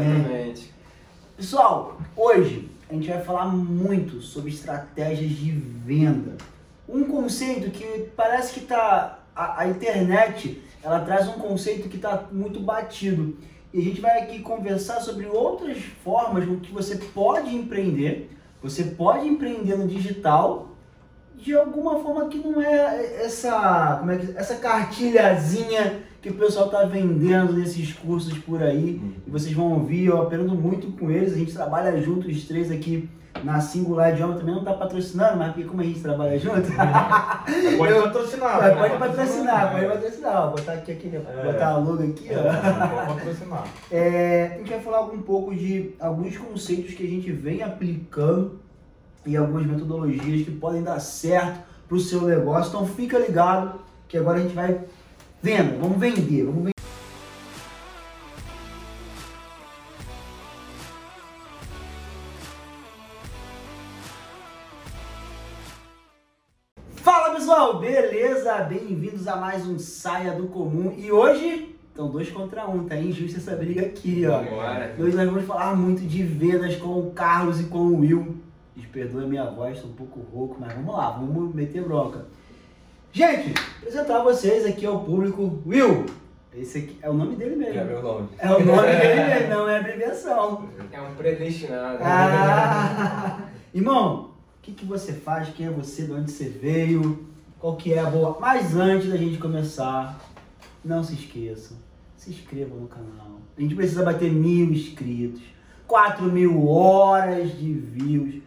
Exatamente. Pessoal, hoje a gente vai falar muito sobre estratégias de venda. Um conceito que parece que tá a, a internet, ela traz um conceito que está muito batido. E a gente vai aqui conversar sobre outras formas no que você pode empreender. Você pode empreender no digital de alguma forma que não é essa, como é que, essa cartilhazinha que o pessoal está vendendo nesses cursos por aí. E vocês vão ouvir, eu aprendo muito com eles. A gente trabalha junto, os três aqui na Singular Idioma também não está patrocinando, mas porque como a gente trabalha junto. Pode eu- patrocinar. Pode, né? pode patrocinar, pode patrocinar. Vou botar aqui, aqui É. botar a logo aqui, ó. É, Pode patrocinar. É, a gente vai falar um pouco de alguns conceitos que a gente vem aplicando e algumas metodologias que podem dar certo para o seu negócio. Então fica ligado que agora a gente vai venda, vamos vender, vamos vender. Fala pessoal, beleza? Bem-vindos a mais um Saia do Comum e hoje estão dois contra um, tá injusta essa briga aqui, ó. Agora. Hoje nós vamos falar muito de vendas com o Carlos e com o Will. Vocês perdoem a minha voz, estou um pouco rouco, mas vamos lá, vamos meter bronca. Gente, apresentar vocês aqui ao público. Will, esse aqui é o nome dele mesmo. É meu nome. É o nome dele mesmo, não é abreviação. É um predestinado. Ah, irmão, o que, que você faz? Quem é você? De onde você veio? Qual que é a boa? Mas antes da gente começar, não se esqueçam, se inscrevam no canal. A gente precisa bater mil inscritos, 4 mil horas de views.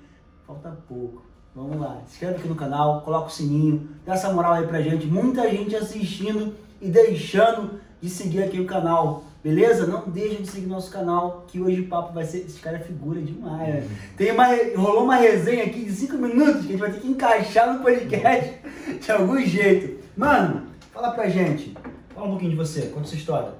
Falta pouco. Vamos lá, se inscreve aqui no canal, coloca o sininho, dá essa moral aí pra gente. Muita gente assistindo e deixando de seguir aqui o canal. Beleza? Não deixa de seguir nosso canal, que hoje o papo vai ser. Esse cara é figura demais. né? Tem uma, rolou uma resenha aqui de 5 minutos que a gente vai ter que encaixar no podcast de algum jeito. Mano, fala pra gente. Fala um pouquinho de você, conta sua história.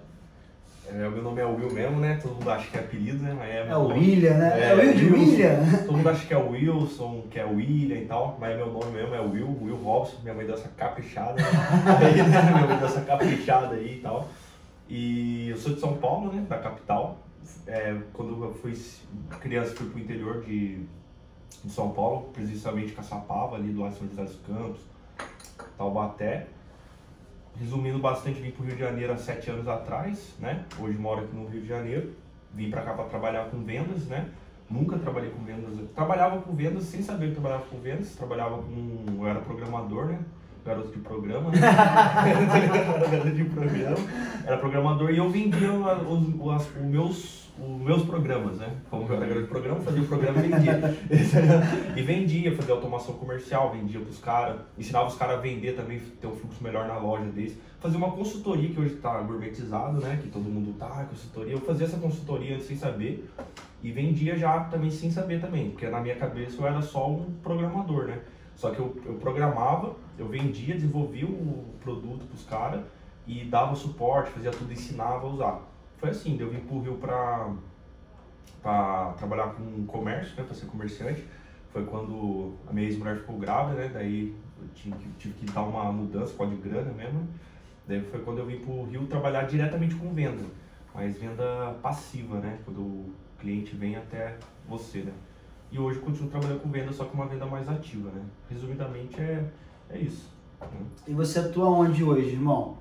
É, meu nome é Will mesmo, né? Todo mundo acha que é apelido, né? Mas é, É o. William, né? É, É, o Will de. William? Todo mundo acha que é Wilson, que é William e tal, mas meu nome mesmo é Will, Will Robson. Minha mãe deu essa caprichada. aí, né? Minha mãe deu essa caprichada aí e tal. E eu sou de São Paulo, né? Da capital. É, quando eu fui criança, fui pro interior de, de São Paulo, precisamente Caçapava, ali do lado de São José dos Campos, Taubaté. Resumindo bastante, vim pro Rio de Janeiro há sete anos atrás, né? Hoje moro aqui no Rio de Janeiro. Vim pra cá pra trabalhar com vendas, né? Nunca trabalhei com vendas. Trabalhava com vendas sem saber que trabalhava com vendas. Trabalhava com. Eu era programador, né? Garoto de programa, né? garoto de programa. Era programador e eu vendia os, os, os meus, os meus programas, né? Como eu era garoto de programa, fazia o programa e vendia. e vendia, fazia automação comercial, vendia pros caras, ensinava os caras a vender também, ter um fluxo melhor na loja deles. Fazia uma consultoria que hoje tá gourmetizado, né? Que todo mundo tá, consultoria. Eu fazia essa consultoria antes sem saber e vendia já também sem saber também, porque na minha cabeça eu era só um programador, né? Só que eu, eu programava, eu vendia, desenvolvia o produto pros caras e dava suporte, fazia tudo, ensinava a usar. Foi assim, eu vim pro Rio pra, pra trabalhar com comércio, né? Pra ser comerciante. Foi quando a minha ex-mulher ficou grávida, né? Daí eu tive que, tive que dar uma mudança, pode de grana mesmo. Daí foi quando eu vim pro Rio trabalhar diretamente com venda, mas venda passiva, né? Quando o cliente vem até você, né? E hoje continuo trabalhando com venda, só que uma venda mais ativa, né? Resumidamente é, é isso. né? E você atua onde hoje, irmão?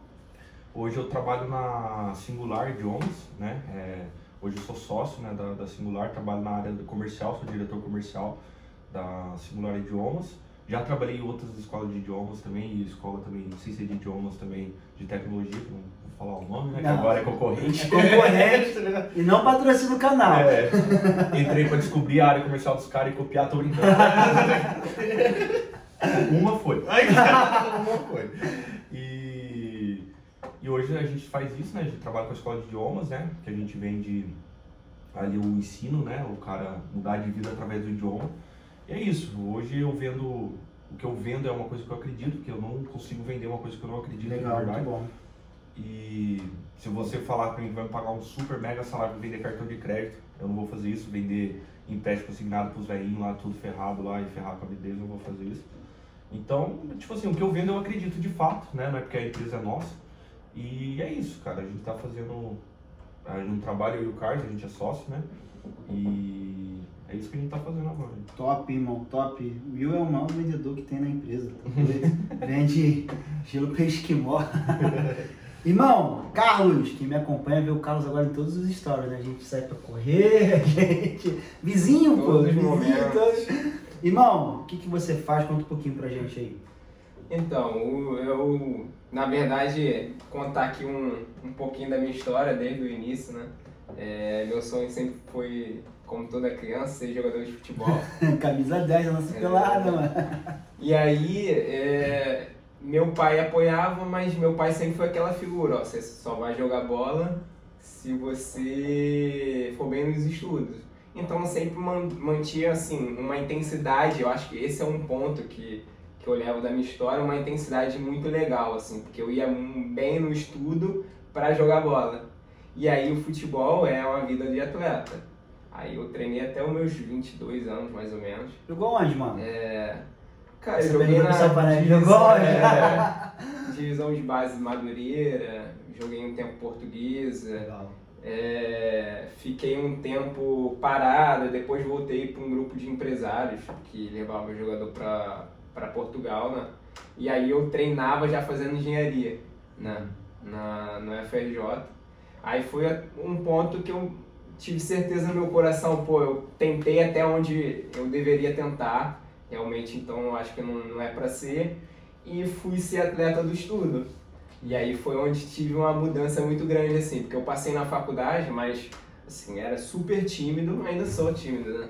Hoje eu trabalho na Singular Idiomas, né? É, hoje eu sou sócio né, da, da Singular, trabalho na área comercial, sou diretor comercial da Singular Idiomas. Já trabalhei em outras escolas de idiomas também, e escola também, ciência de idiomas também, de tecnologia, que não vou falar o nome, né? Que Não. agora é concorrente. É concorrente e não patrocina o canal. É, entrei pra descobrir a área comercial dos caras e copiar, tô brincando. Uma foi. Uma foi. E, hoje a gente faz isso, né? A gente trabalha com a escola de idiomas, né? Que a gente vende ali o ensino, né? O cara mudar de vida através do idioma. E é isso. Hoje eu vendo. O que eu vendo é uma coisa que eu acredito, porque eu não consigo vender uma coisa que eu não acredito Legal, muito bom. E se você falar pra mim que vai me pagar um super mega salário pra vender cartão de crédito, eu não vou fazer isso, vender empréstimo consignado pros velhinhos lá, tudo ferrado lá e ferrar com a vida deles, eu não vou fazer isso. Então, tipo assim, o que eu vendo eu acredito de fato, né? Não é porque a empresa é nossa. E é isso, cara. A gente tá fazendo a gente trabalha eu e o Carlos, a gente é sócio, né? E é isso que a gente tá fazendo agora. Top, irmão, top. O Will é o maior vendedor que tem na empresa. Tá? Vende gelo pra esquimó. Irmão, Carlos, que me acompanha, vê o Carlos agora em todos os stories, né? A gente sai pra correr, a gente. Vizinho, pô. Todos os Vizinho, momentos. todos. Irmão, o que, que você faz? Conta um pouquinho pra gente aí. Então, eu, na verdade, contar aqui um, um pouquinho da minha história desde o início, né? É, meu sonho sempre foi, como toda criança, ser jogador de futebol. Camisa 10 da nossa É. pelada, mano. E aí, é, meu pai apoiava, mas meu pai sempre foi aquela figura, ó, você só vai jogar bola se você for bem nos estudos. Então eu sempre man- mantinha assim uma intensidade, eu acho que esse é um ponto que, que eu levo da minha história, uma intensidade muito legal assim, porque eu ia bem no estudo para jogar bola. E aí o futebol é uma vida de atleta. Aí eu treinei até os meus 22 anos, mais ou menos. Jogou onde, mano? É, Cara, Você eu joguei na divisão, jogou? é, divisão de base Madureira, joguei um tempo portuguesa, Legal. é, fiquei um tempo parado, depois voltei para um grupo de empresários que levava o jogador para Portugal, né? E aí eu treinava já fazendo engenharia, né? Na, no FRJ. Aí foi um ponto que eu tive certeza no meu coração, pô, eu tentei até onde eu deveria tentar, realmente então acho que não, não é para ser, e fui ser atleta do estudo. E aí foi onde tive uma mudança muito grande, assim, porque eu passei na faculdade, mas, assim, era super tímido, ainda sou tímido, né?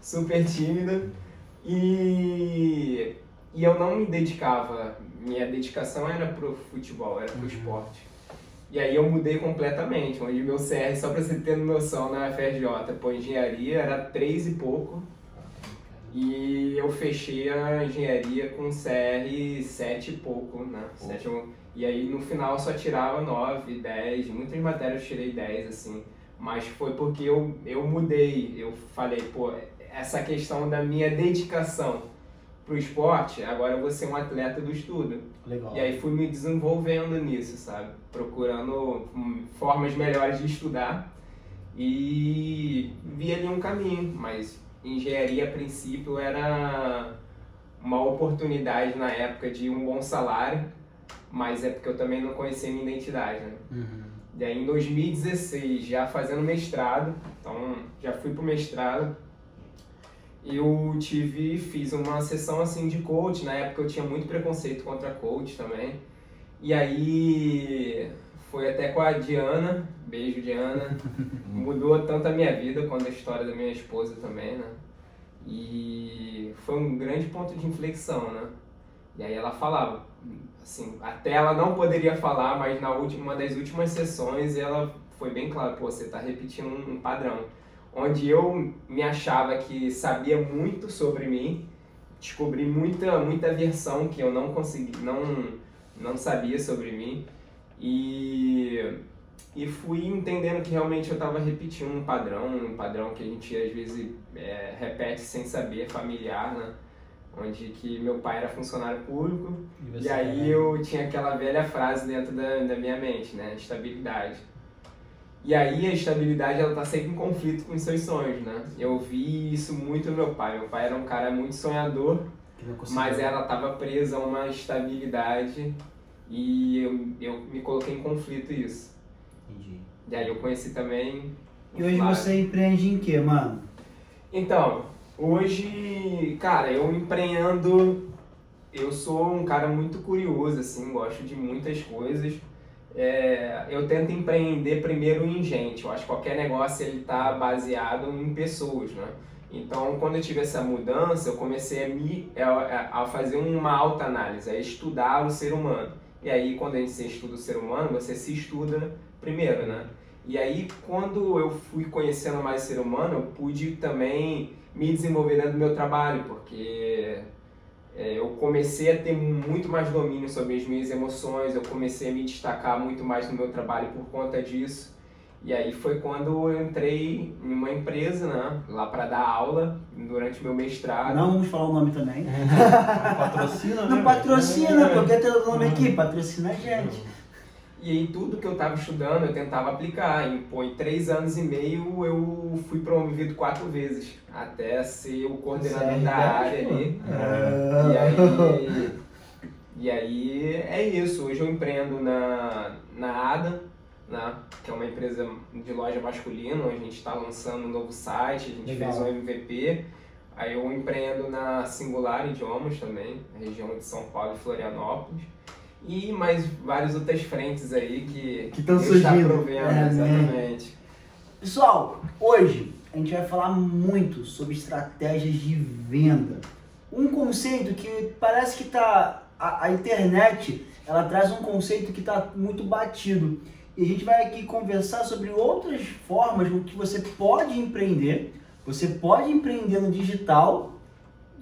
Super tímido, e, e eu não me dedicava, minha dedicação era pro futebol, era pro esporte. E aí eu mudei completamente, onde meu CR, só pra você ter noção, na FRJ, pô, engenharia era 3 e pouco, e eu fechei a engenharia com CR 7 e pouco, né? Sete e e aí no final eu só tirava 9, 10, muitas matérias eu tirei 10, assim. Mas foi porque eu, eu mudei, eu falei, pô, essa questão da minha dedicação pro esporte, agora eu vou ser um atleta do estudo. Legal. E aí fui me desenvolvendo nisso, sabe? Procurando formas melhores de estudar e vi ali um caminho, mas engenharia a princípio era uma oportunidade na época de um bom salário, mas é porque eu também não conhecia minha identidade, né? Uhum. E aí em 2016, já fazendo mestrado, então já fui pro mestrado, eu tive, fiz uma sessão assim de coach, na época eu tinha muito preconceito contra coach também. E aí foi até com a Diana, beijo Diana, mudou tanto a minha vida quanto a história da minha esposa também, né? E foi um grande ponto de inflexão, né? E aí ela falava, assim, até ela não poderia falar, mas na última, uma das últimas sessões ela foi bem claro, pô, você está repetindo um padrão. Onde eu me achava que sabia muito sobre mim, descobri muita, muita versão que eu não consegui, não, não sabia sobre mim. E, e fui entendendo que realmente eu estava repetindo um padrão, um padrão que a gente às vezes é, repete sem saber, familiar, né? Onde que meu pai era funcionário público, você e aí também? eu tinha aquela velha frase dentro da, da minha mente, né? Estabilidade. E aí a estabilidade ela tá sempre em conflito com os seus sonhos, né? Eu vi isso muito no meu pai. Meu pai era um cara muito sonhador, Que mas ela tava presa a uma estabilidade e eu, eu me coloquei em conflito isso. Entendi. E aí eu conheci também E hoje Flávio. você empreende em quê, mano? Então, hoje, cara, eu empreendo. Eu sou um cara muito curioso, assim, gosto de muitas coisas. É, eu tento empreender primeiro em gente. Eu acho que qualquer negócio ele tá baseado em pessoas, né? Então, quando eu tive essa mudança, eu comecei a me a, a fazer uma autoanálise, a estudar o ser humano. E aí, quando a gente se estuda o ser humano, você se estuda primeiro, né? E aí, quando eu fui conhecendo mais o ser humano, eu pude também me desenvolver dentro do meu trabalho, porque eu comecei a ter muito mais domínio sobre as minhas emoções, eu comecei a me destacar muito mais no meu trabalho por conta disso. E aí foi quando eu entrei em uma empresa, né, lá para dar aula durante o meu mestrado. Não vamos falar o nome também. Patrocina, né? Não patrocina, porque tem o nome aqui, patrocina a gente. E aí tudo que eu estava estudando eu tentava aplicar. E, pô, em três anos e meio eu fui promovido quatro vezes, até ser o coordenador é da área ali. Ah. E aí, e aí é isso. Hoje eu empreendo na, na ADA, né, que é uma empresa de loja masculina. A gente está lançando um novo site, a gente Legal. fez um MVP. Aí eu empreendo na Singular Idiomas também, na região de São Paulo e Florianópolis. E mais várias outras frentes aí que, Que tão Deus está surgindo. provendo, É, né? exatamente. Pessoal, hoje a gente vai falar muito sobre estratégias de venda. Um conceito que parece que tá a, a internet, ela traz um conceito que está muito batido. E a gente vai aqui conversar sobre outras formas com que você pode empreender. Você pode empreender no digital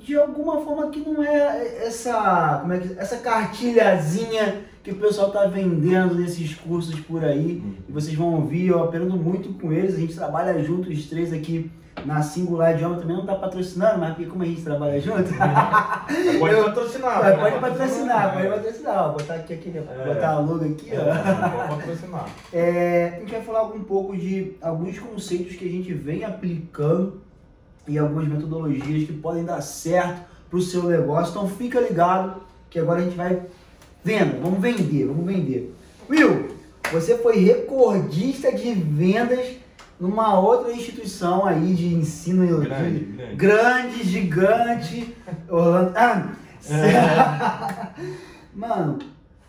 de alguma forma que não é essa, como é que, essa cartilhazinha que o pessoal está vendendo nesses cursos por aí. E vocês vão ouvir, eu aprendo muito com eles. A gente trabalha junto, os três aqui na Singular Idioma também não está patrocinando, mas porque como a gente trabalha junto, Pode Eu- patrocinar. Vai, né? pode patrocinar, pode patrocinar. Vou botar aqui, aquele, É. botar a logo aqui, ó. É, Pode patrocinar. É, a gente vai falar um pouco de alguns conceitos que a gente vem aplicando e algumas metodologias que podem dar certo para o seu negócio. Então fica ligado que agora a gente vai venda, vamos vender, vamos vender. Will, você foi recordista de vendas numa outra instituição aí de ensino Grande, de- grande. grande, gigante, Orlando. Ah, certo. Mano,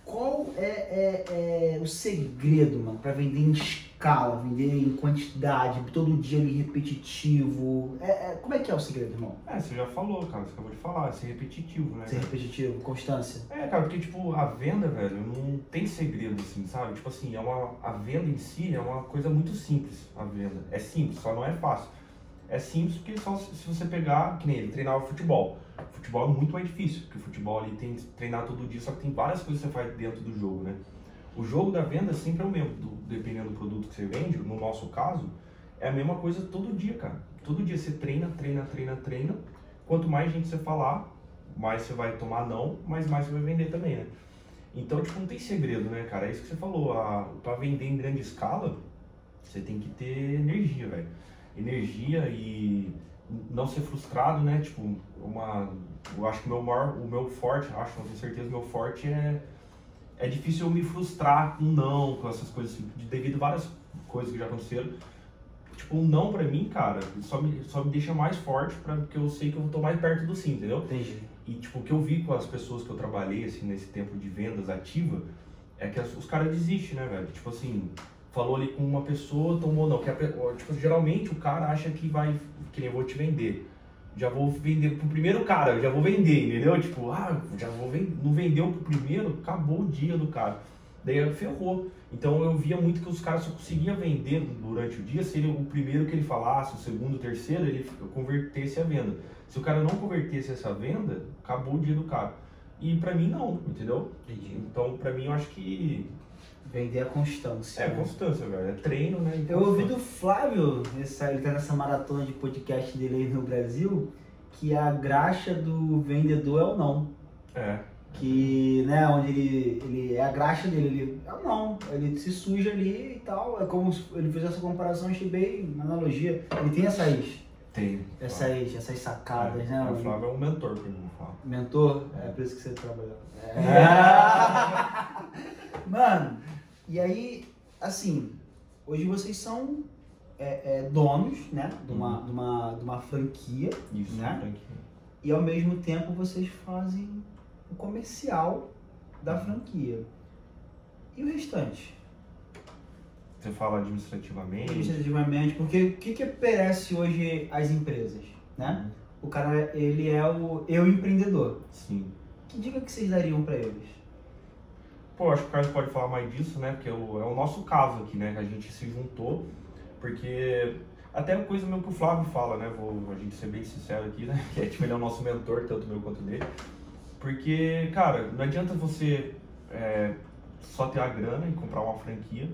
qual é, é- é o segredo, mano, pra vender em escala, vender em quantidade, todo dia ali repetitivo? É- é- como é que é o segredo, irmão? É, você já falou, cara, você acabou de falar, ser repetitivo, né? Ser cara? repetitivo, constância. É, cara, porque, tipo, a venda, velho, não tem segredo, assim, sabe? Tipo assim, é uma, a venda em si é uma coisa muito simples, a venda. É simples, só não é fácil. É simples porque só se você pegar, que nem ele treinava futebol. Futebol é muito mais difícil, porque o futebol ali tem que treinar todo dia, só que tem várias coisas que você faz dentro do jogo, né? O jogo da venda sempre é o mesmo, do- dependendo do produto que você vende, no nosso caso, é a mesma coisa todo dia, cara. Todo dia você treina, treina, treina, treina. Quanto mais gente você falar, mais você vai tomar não, mas mais você vai vender também, né? Então, tipo, não tem segredo, né, cara? É isso que você falou. A, pra vender em grande escala, você tem que ter energia, velho. Energia e não ser frustrado, né? Tipo, uma. Eu acho que meu maior, o meu forte, acho, não tenho certeza, o meu forte é. É difícil eu me frustrar com não, com essas coisas assim, de- devido a várias coisas que já aconteceram. Tipo, um não pra mim, cara, só me, só me deixa mais forte, pra, porque eu sei que eu tô mais perto do sim, entendeu? Entendi. E tipo, o que eu vi com as pessoas que eu trabalhei assim nesse tempo de vendas ativa é que as- os caras desistem, né, velho? Tipo assim, falou ali com uma pessoa, tomou não. Que a tipo, geralmente o cara acha que vai, que nem eu vou te vender. Já vou vender pro primeiro cara, eu já vou vender, entendeu? Tipo, ah, já vou vender. Não vendeu pro primeiro, acabou o dia do cara. Daí ferrou. Então eu via muito que os caras só conseguiam vender durante o dia se ele, o primeiro que ele falasse, o segundo, o terceiro, ele convertesse a venda. Se o cara não convertesse essa venda, acabou o dia do cara. E pra mim não, entendeu? Entendi. Então pra mim eu acho que Vender a constância. é né? constância, velho. É treino, né? Eu ouvi do Flávio, essa- ele tá nessa maratona de podcast dele aí no Brasil, que a graxa do vendedor é o não. É. Que, né, onde ele, ele é a graxa dele, ele é o não, ele se suja ali e tal. É como se ele fez essa comparação, achei bem uma analogia. Ele tem essas, Tem. essas, essas sacadas, né? É, mano? o Flávio é um mentor pra mim, fala. Mentor? É por isso que você trabalhou. É. Mano, e aí, assim, hoje vocês são é, é, donos, né, de uma, de, uma, de uma franquia Isso, Né? que- e ao mesmo tempo vocês fazem o comercial da franquia. E o restante? Você fala administrativamente. Administrativamente, porque o que, que perece hoje as empresas, né? O cara, ele é o eu empreendedor. Sim. Que dica que vocês dariam pra eles? Pô, acho que o Carlos pode falar mais disso, né? Porque é o, é o nosso caso aqui, né? A gente se juntou, porque até coisa mesmo que o Flávio fala, né? Vou a gente ser bem sincero aqui, né? Que tipo, ele é o nosso mentor, tanto meu quanto dele. Porque, cara, não adianta você é, só ter a grana e comprar uma franquia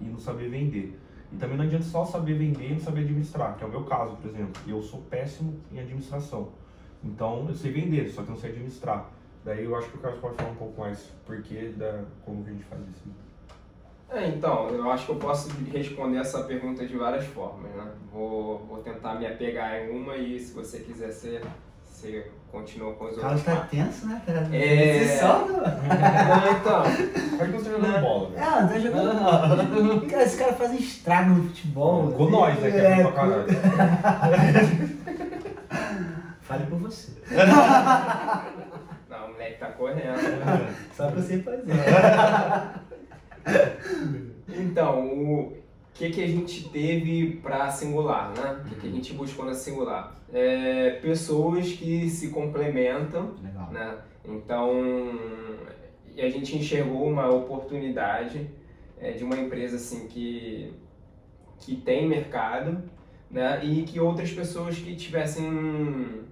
e não saber vender. E também não adianta só saber vender e não saber administrar, que é o meu caso, por exemplo. Eu sou péssimo em administração. Então, eu sei vender, só que não sei administrar. Daí eu acho que o Carlos pode falar um pouco mais porque da como que a gente faz isso. É, então, eu acho que eu posso responder essa pergunta de várias formas, né? Vou, vou tentar me apegar em uma e se você quiser, você, você continua com os O Carlos outros. tá tenso, né, cara? É. Você. Não, então, Pode continuar jogando bola, velho. Ah, tá jogando. Cara, esse cara faz estrago no futebol. Com nós, né? Que é bom pra com- caralho. Fale por você. moleque tá correndo. Só pra você fazer. Então, o que, que a gente teve para singular, né? O que, que a gente buscou na singular? É, pessoas que se complementam, Legal. né? Então, e a gente enxergou uma oportunidade é, de uma empresa assim que, que tem mercado, né? E que outras pessoas que tivessem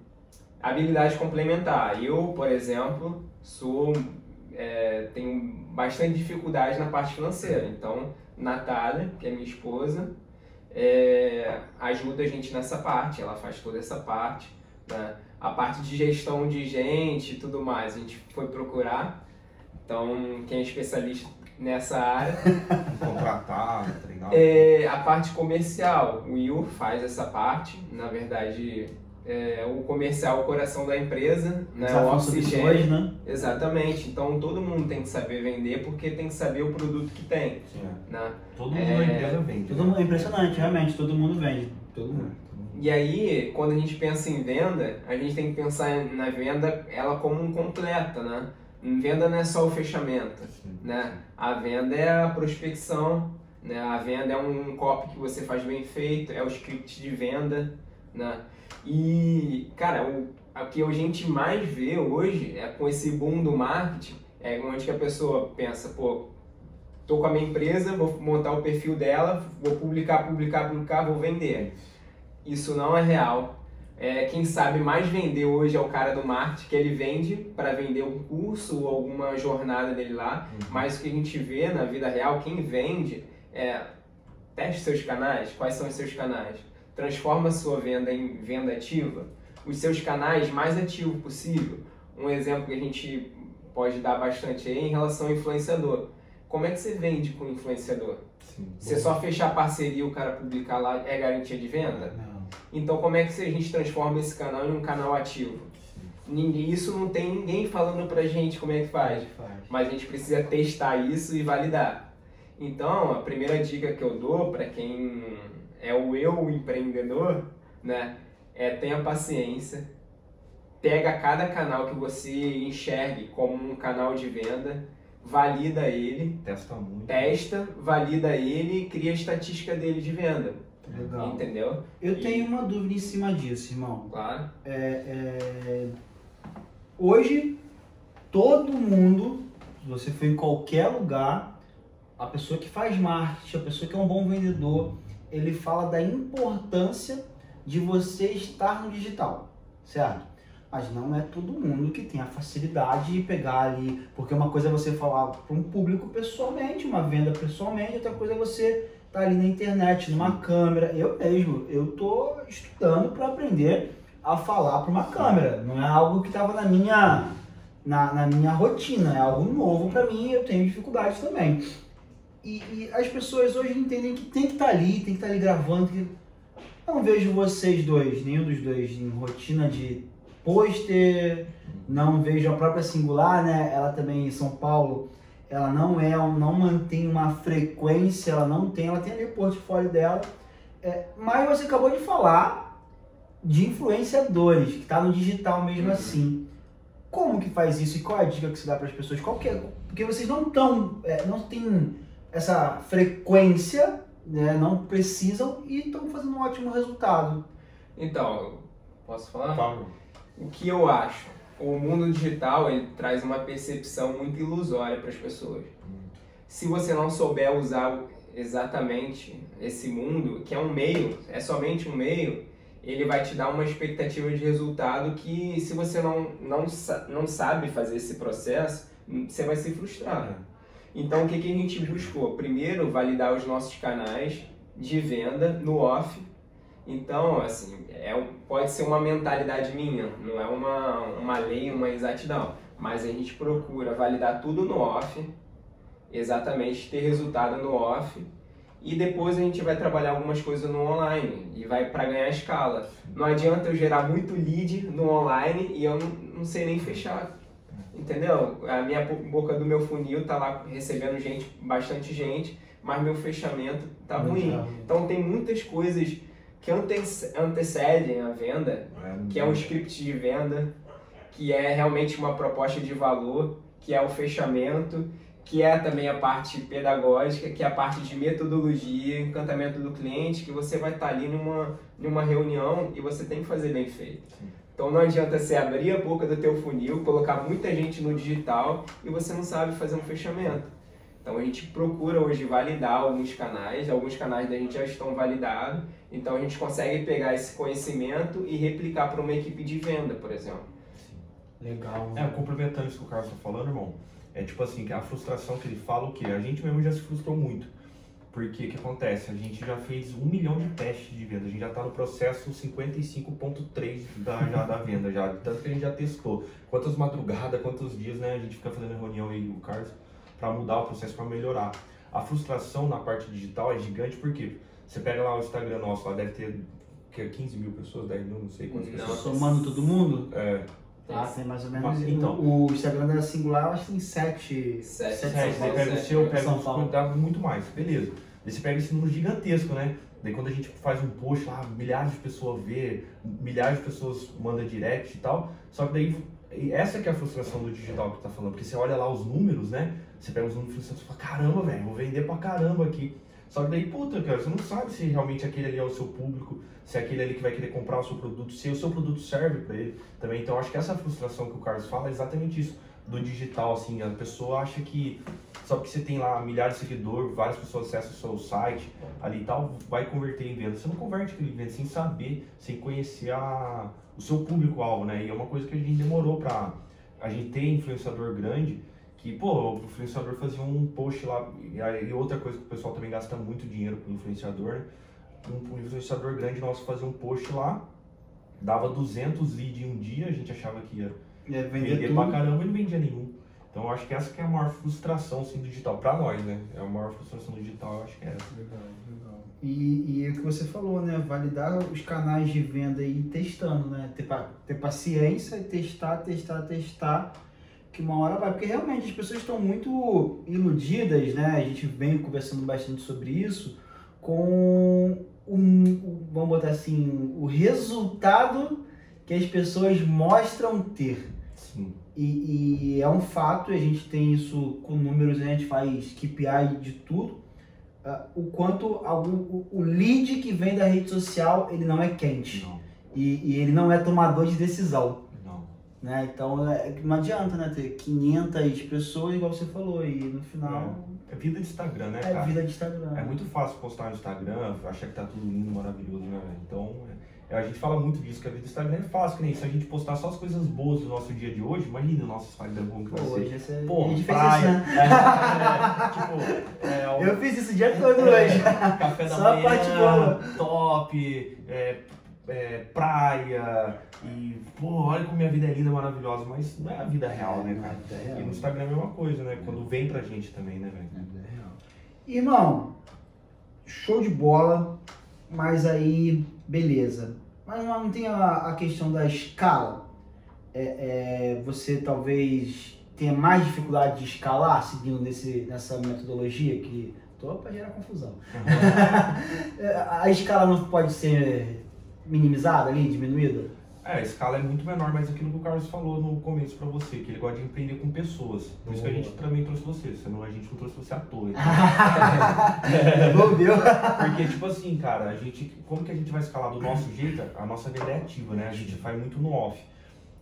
habilidade complementar. Eu, por exemplo, sou é, tenho bastante dificuldade na parte financeira. Então, Natália, que é minha esposa, é, ajuda a gente nessa parte. Ela faz toda essa parte. Né? A parte de gestão de gente e tudo mais, a gente foi procurar. Então, quem é especialista nessa área Contratar, treinar. é a parte comercial. O Will faz essa parte. Na verdade, é, o comercial o coração da empresa, né? O oxigênio. hoje, né? Exatamente. Então todo mundo tem que saber vender porque tem que saber o produto que tem. Sim, é. Né? Todo mundo É. na empresa vende. Todo mundo, é impressionante, realmente. Todo mundo vende. Todo mundo. E aí, quando a gente pensa em venda, a gente tem que pensar na venda ela como um completa, né? Venda não é só o fechamento, Sim. né? A venda é a prospecção, né? A venda é um copy que você faz bem feito, é o script de venda, né? E, cara, o, o que a gente mais vê hoje é com esse boom do marketing, é onde que a pessoa pensa, pô, tô com a minha empresa, vou montar o perfil dela, vou publicar, publicar, publicar, vou vender. Isso não é real. É, quem sabe mais vender hoje é o cara do marketing, que ele vende para vender um curso ou alguma jornada dele lá. Uhum. Mas o que a gente vê na vida real, quem vende, é teste seus canais. Quais são os seus canais? Transforma a sua venda em venda ativa. Os seus canais mais ativos possível. Um exemplo que a gente pode dar bastante aí é em relação ao influenciador. Como é que você vende com influenciador? Sim. Você só fechar parceria e o cara publicar lá é garantia de venda? Não. Então como é que a gente transforma esse canal em um canal ativo? Ninguém, isso não tem ninguém falando pra gente como é que faz, Faz. mas a gente precisa testar isso e validar. Então, a primeira dica que eu dou para quem é o eu empreendedor, né, é tenha paciência, pega cada canal que você enxergue como um canal de venda, valida ele, Testa muito. testa, valida ele e cria a estatística dele de venda, Legal. entendeu? Eu tenho uma dúvida em cima disso, irmão. Claro. É, Hoje, todo mundo, se você for em qualquer lugar, a pessoa que faz marketing, a pessoa que é um bom vendedor, ele fala da importância de você estar no digital, certo? Mas não é todo mundo que tem a facilidade de pegar ali, porque uma coisa é você falar para um público pessoalmente, uma venda pessoalmente, outra coisa é você estar ali na internet, numa câmera. Eu mesmo, eu tô estudando para aprender a falar para uma câmera. Não é algo que estava na minha na, na minha rotina, é algo novo para mim. Eu tenho dificuldade também. E, e as pessoas hoje entendem que tem que estar ali, tem que estar ali gravando. que- não vejo vocês dois, nenhum dos dois, em rotina de pôster. Não vejo a própria Singular, né? Ela também em São Paulo, ela não é, não mantém uma frequência, ela não tem, ela tem ali o portfólio dela. É, mas você acabou de falar de influenciadores, que está no digital mesmo Uhum. assim. Como que faz isso e qual é a dica que você dá para as pessoas? Qual que é? Porque vocês não estão, não tem essa frequência, né? não precisam e estão fazendo um ótimo resultado. Então, posso falar? Fala. O que eu acho? O mundo digital ele traz uma percepção muito ilusória para as pessoas. Se você não souber usar exatamente esse mundo, que é um meio, é somente um meio, ele vai te dar uma expectativa de resultado que se você não, não, não sabe fazer esse processo, você vai se frustrar. Então, o que, que a gente buscou? Primeiro, validar os nossos canais de venda no off. Então, assim, é, pode ser uma mentalidade minha, não é uma, uma lei, uma exatidão. Mas a gente procura validar tudo no off, exatamente ter resultado no off e depois a gente vai trabalhar algumas coisas no online e vai para ganhar escala. Não adianta eu gerar muito lead no online e eu não, não sei nem fechar. Entendeu? A minha boca do meu funil tá lá recebendo gente, bastante gente, mas meu fechamento tá ruim. Então tem muitas coisas que antecedem a venda, é, que é um script de venda, que é realmente uma proposta de valor, que é o fechamento que é também a parte pedagógica, que é a parte de metodologia, encantamento do cliente, que você vai estar ali numa, numa reunião e você tem que fazer bem feito. Então não adianta você abrir a boca do teu funil, colocar muita gente no digital e você não sabe fazer um fechamento. Então a gente procura hoje validar alguns canais, alguns canais da gente já estão validados, então a gente consegue pegar esse conhecimento e replicar para uma equipe de venda, por exemplo. Legal. É, complementando isso que o Carlos está falando, irmão, é tipo assim, que a frustração que ele fala o quê? A gente mesmo já se frustrou muito. Porque o que acontece? A gente já fez um milhão de testes de venda, a gente já está no processo 55.3 da, já, da venda, já, tanto que a gente já testou. Quantas madrugadas, quantos dias né, a gente fica fazendo reunião aí, o Carlos, para mudar o processo, para melhorar. A frustração na parte digital é gigante porque você pega lá o Instagram nosso, lá deve ter que 15 mil pessoas, 10 mil, não sei quantas não, pessoas. Somando todo mundo? É. Ah, tem mais ou menos. Mas, então, o Instagram da Singular, acho que tem sete. Sete, sete, sete Você pega o seu, pega os contatos muito mais. Beleza. Você pega esse número gigantesco, né? Daí quando a gente faz um post lá, milhares de pessoas vê, milhares de pessoas mandam direct e tal. Só que daí, essa que é a frustração do digital que tá falando. Porque você olha lá os números, né? Você pega os números e fala, caramba, velho, vou vender pra caramba aqui. Só que daí, puta, cara, você não sabe se realmente aquele ali é o seu público, se é aquele ali que vai querer comprar o seu produto, se o seu produto serve para ele também. Então, acho que essa frustração que o Carlos fala é exatamente isso do digital, assim, a pessoa acha que só porque você tem lá milhares de seguidores, várias pessoas acessam o seu site ali e tal, vai converter em venda. Você não converte aquele venda sem saber, sem conhecer a, o seu público-alvo, né? E é uma coisa que a gente demorou para a gente ter influenciador grande, que, pô, o influenciador fazia um post lá, e outra coisa que o pessoal também gasta muito dinheiro com influenciador, né? Um, um influenciador grande nosso fazia um post lá, dava 200 leads em um dia, a gente achava que ia é, vender, vender pra caramba e não vendia nenhum. Então eu acho que essa que é a maior frustração assim, do digital, pra nós, né? É a maior frustração do digital, eu acho que é essa. Legal, legal. E, e é o que você falou, né? Validar os canais de venda e ir testando, né? Ter, ter paciência e testar, testar, testar que uma hora vai, porque realmente as pessoas estão muito iludidas, né? A gente vem conversando bastante sobre isso, com um, vamos botar assim, o resultado que as pessoas mostram ter. Sim. E, e é um fato, a gente tem isso com números, né? a gente faz KPI de tudo, uh, o quanto algum, o, o, lead que vem da rede social, ele não é quente. Não. E, e ele não é tomador de decisão. Né? Então é, não adianta né, ter 500 pessoas, igual você falou, e no final. É, é vida de Instagram, né? É cara? vida de Instagram. É muito fácil postar no Instagram, achar que tá tudo lindo, maravilhoso, né? Então, é, a gente fala muito disso, que a vida do Instagram é fácil, que nem se a gente postar só as coisas boas do nosso dia de hoje, imagina o nosso Instagram como que vai Pô, ser. Hoje é Pô, praia, é, é, tipo, Eu fiz isso o dia todo hoje. Café da só manhã, a parte boa. top, é, praia e, pô, olha como minha vida é linda, maravilhosa, mas não é a vida real, né, cara? É e no Instagram é a mesma coisa, né? Quando vem pra gente também, né, velho? É real. Irmão, show de bola, mas aí, beleza. Mas não tem a, a questão da escala. É, é, você talvez tenha mais dificuldade de escalar seguindo nesse, nessa metodologia que tô para gerar confusão. Uhum. a escala não pode ser minimizada ali, diminuída? É, a escala é muito menor, mas aquilo que o Carlos falou no começo pra você, que ele gosta de empreender com pessoas. Por isso que a gente também trouxe você, senão a gente não trouxe você à toa. Então. viu? Porque, tipo assim, cara, a gente. Como que a gente vai escalar do nosso jeito? A nossa venda é ativa, né? A gente faz muito no off.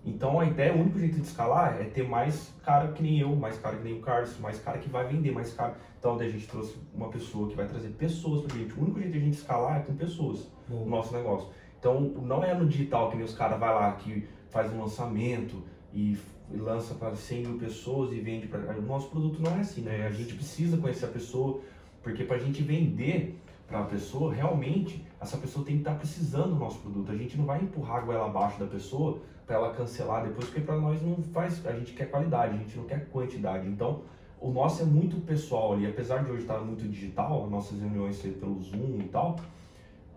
Então a ideia, o único jeito de escalar é ter mais cara que nem eu, mais cara que nem o Carlos, mais cara que vai vender, mais cara. Então a gente trouxe uma pessoa que vai trazer pessoas pra gente. O único jeito de a gente escalar é com pessoas no nosso negócio. Então, não é no digital que nem os caras vai lá que faz um lançamento e, lança para 100 mil pessoas e vende para. O nosso produto não é assim, né? A gente precisa conhecer a pessoa, porque para a gente vender para a pessoa, realmente, essa pessoa tem que estar tá precisando do nosso produto. A gente não vai empurrar a goela abaixo da pessoa para ela cancelar depois, porque para nós não faz. A gente quer qualidade, a gente não quer quantidade. Então, o nosso é muito pessoal ali, apesar de hoje estar muito digital, nossas reuniões ser pelo Zoom e tal,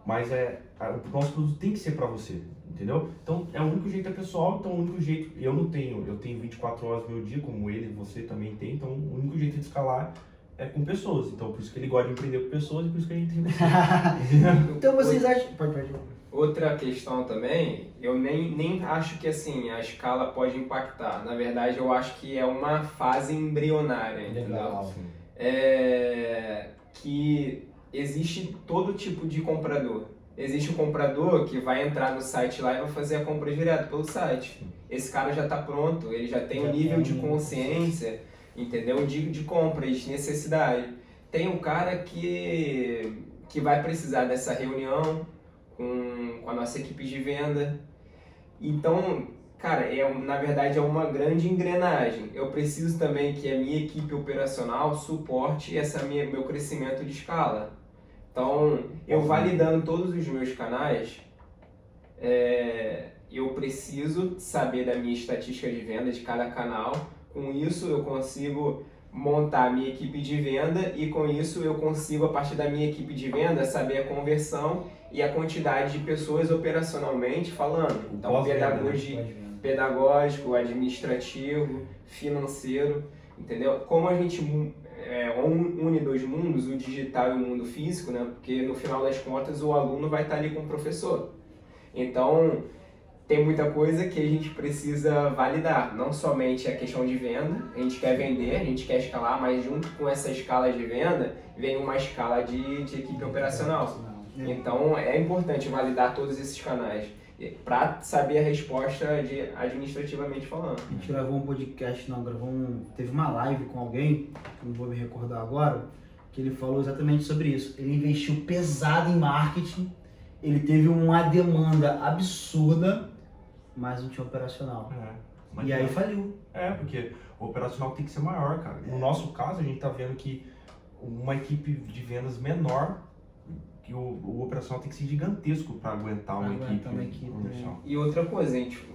mas é, o nosso produto tem que ser para você, entendeu? Então é o único jeito é pessoal, então o único jeito, eu não tenho, eu tenho 24 horas no meu dia, como ele, você também tem, então o único jeito de escalar é com pessoas, então por isso que ele gosta de empreender com pessoas e por isso que a gente tem você. então vocês acham... Pode, pode. Outra questão também, eu nem, nem acho que assim a escala pode impactar. Na verdade, eu acho que é uma fase embrionária, Legal. entendeu? É, que existe todo tipo de comprador. Existe o comprador que vai entrar no site lá e vai fazer a compra direto pelo site. Esse cara já está pronto, ele já tem um nível de consciência, entendeu? De, de compra, de necessidade. Tem um cara que, que vai precisar dessa reunião com, com a nossa equipe de venda. Então, cara, é, na verdade é uma grande engrenagem. Eu preciso também que a minha equipe operacional suporte essa minha, meu crescimento de escala. Então, eu validando todos os meus canais, é, eu preciso saber da minha estatística de venda de cada canal. Com isso, eu consigo montar a minha equipe de venda e com isso eu consigo, a partir da minha equipe de venda, saber a conversão e a quantidade de pessoas operacionalmente falando. Então, né? pedagogia, pedagógico, administrativo, financeiro, entendeu? Como a gente é, un- une dois mundos, o digital e o mundo físico, né? Porque no final das contas o aluno vai estar ali com o professor. Então, tem muita coisa que a gente precisa validar, não somente a questão de venda, a gente quer vender, a gente quer escalar, mas junto com essa escala de venda vem uma escala de, de equipe operacional. Então é importante validar todos esses canais para saber a resposta de administrativamente falando. A gente gravou um podcast, não, gravou um. Teve uma live com alguém, que eu não vou me recordar agora, que ele falou exatamente sobre isso. Ele investiu pesado em marketing, ele teve uma demanda absurda, mas não tinha operacional. É, E aí faliu. É, porque o operacional tem que ser maior, cara. No nosso caso, a gente tá vendo que uma equipe de vendas menor, que o, o operacional tem que ser gigantesco para aguentar uma aguentar equipe, uma equipe, comercial. E outra coisa, gente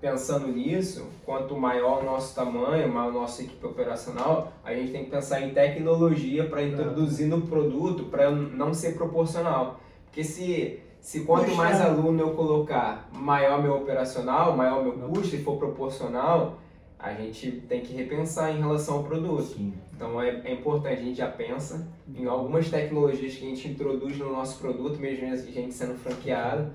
pensando nisso, quanto maior o nosso tamanho, maior a nossa equipe operacional, a gente tem que pensar em tecnologia para introduzir no produto para não ser proporcional. Porque se, se quanto Puxa. mais aluno eu colocar, maior meu operacional, maior meu custo, e for proporcional, a gente tem que repensar em relação ao produto. Sim. Então é, é importante, a gente já pensa em algumas tecnologias que a gente introduz no nosso produto, mesmo a gente sendo franqueado,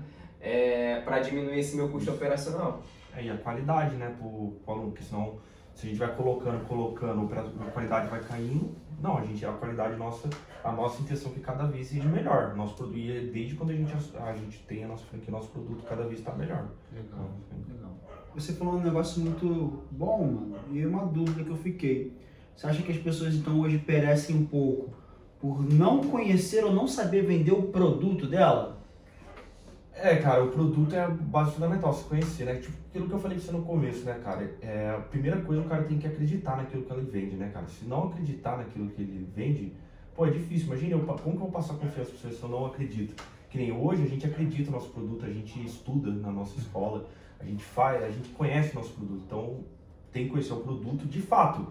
para diminuir esse meu custo operacional. É, e a qualidade, né, pro, pro aluno, porque senão, se a gente vai colocando, colocando, a qualidade vai caindo. Não, a gente, a qualidade nossa, a nossa intenção é que cada vez seja melhor. Nosso produto, e é desde quando a gente, a gente tem a nossa franquia, nosso produto cada vez está melhor. Legal, legal. Você falou um negócio muito bom, mano, e uma dúvida que eu fiquei. Você acha que as pessoas então hoje perecem um pouco por não conhecer ou não saber vender o produto dela? É, cara, o produto é a base fundamental, se conhecer, né? Tipo, aquilo que eu falei pra você no começo, né, cara? É, a primeira coisa, o cara tem que acreditar naquilo que ele vende, né, cara? Se não acreditar naquilo que ele vende, pô, é difícil. Imagina, eu, como que eu vou passar confiança pra você se eu não acredito? Que nem hoje, a gente acredita no nosso produto, a gente estuda na nossa escola, a gente faz, a gente conhece o nosso produto. Então, tem que conhecer o produto de fato.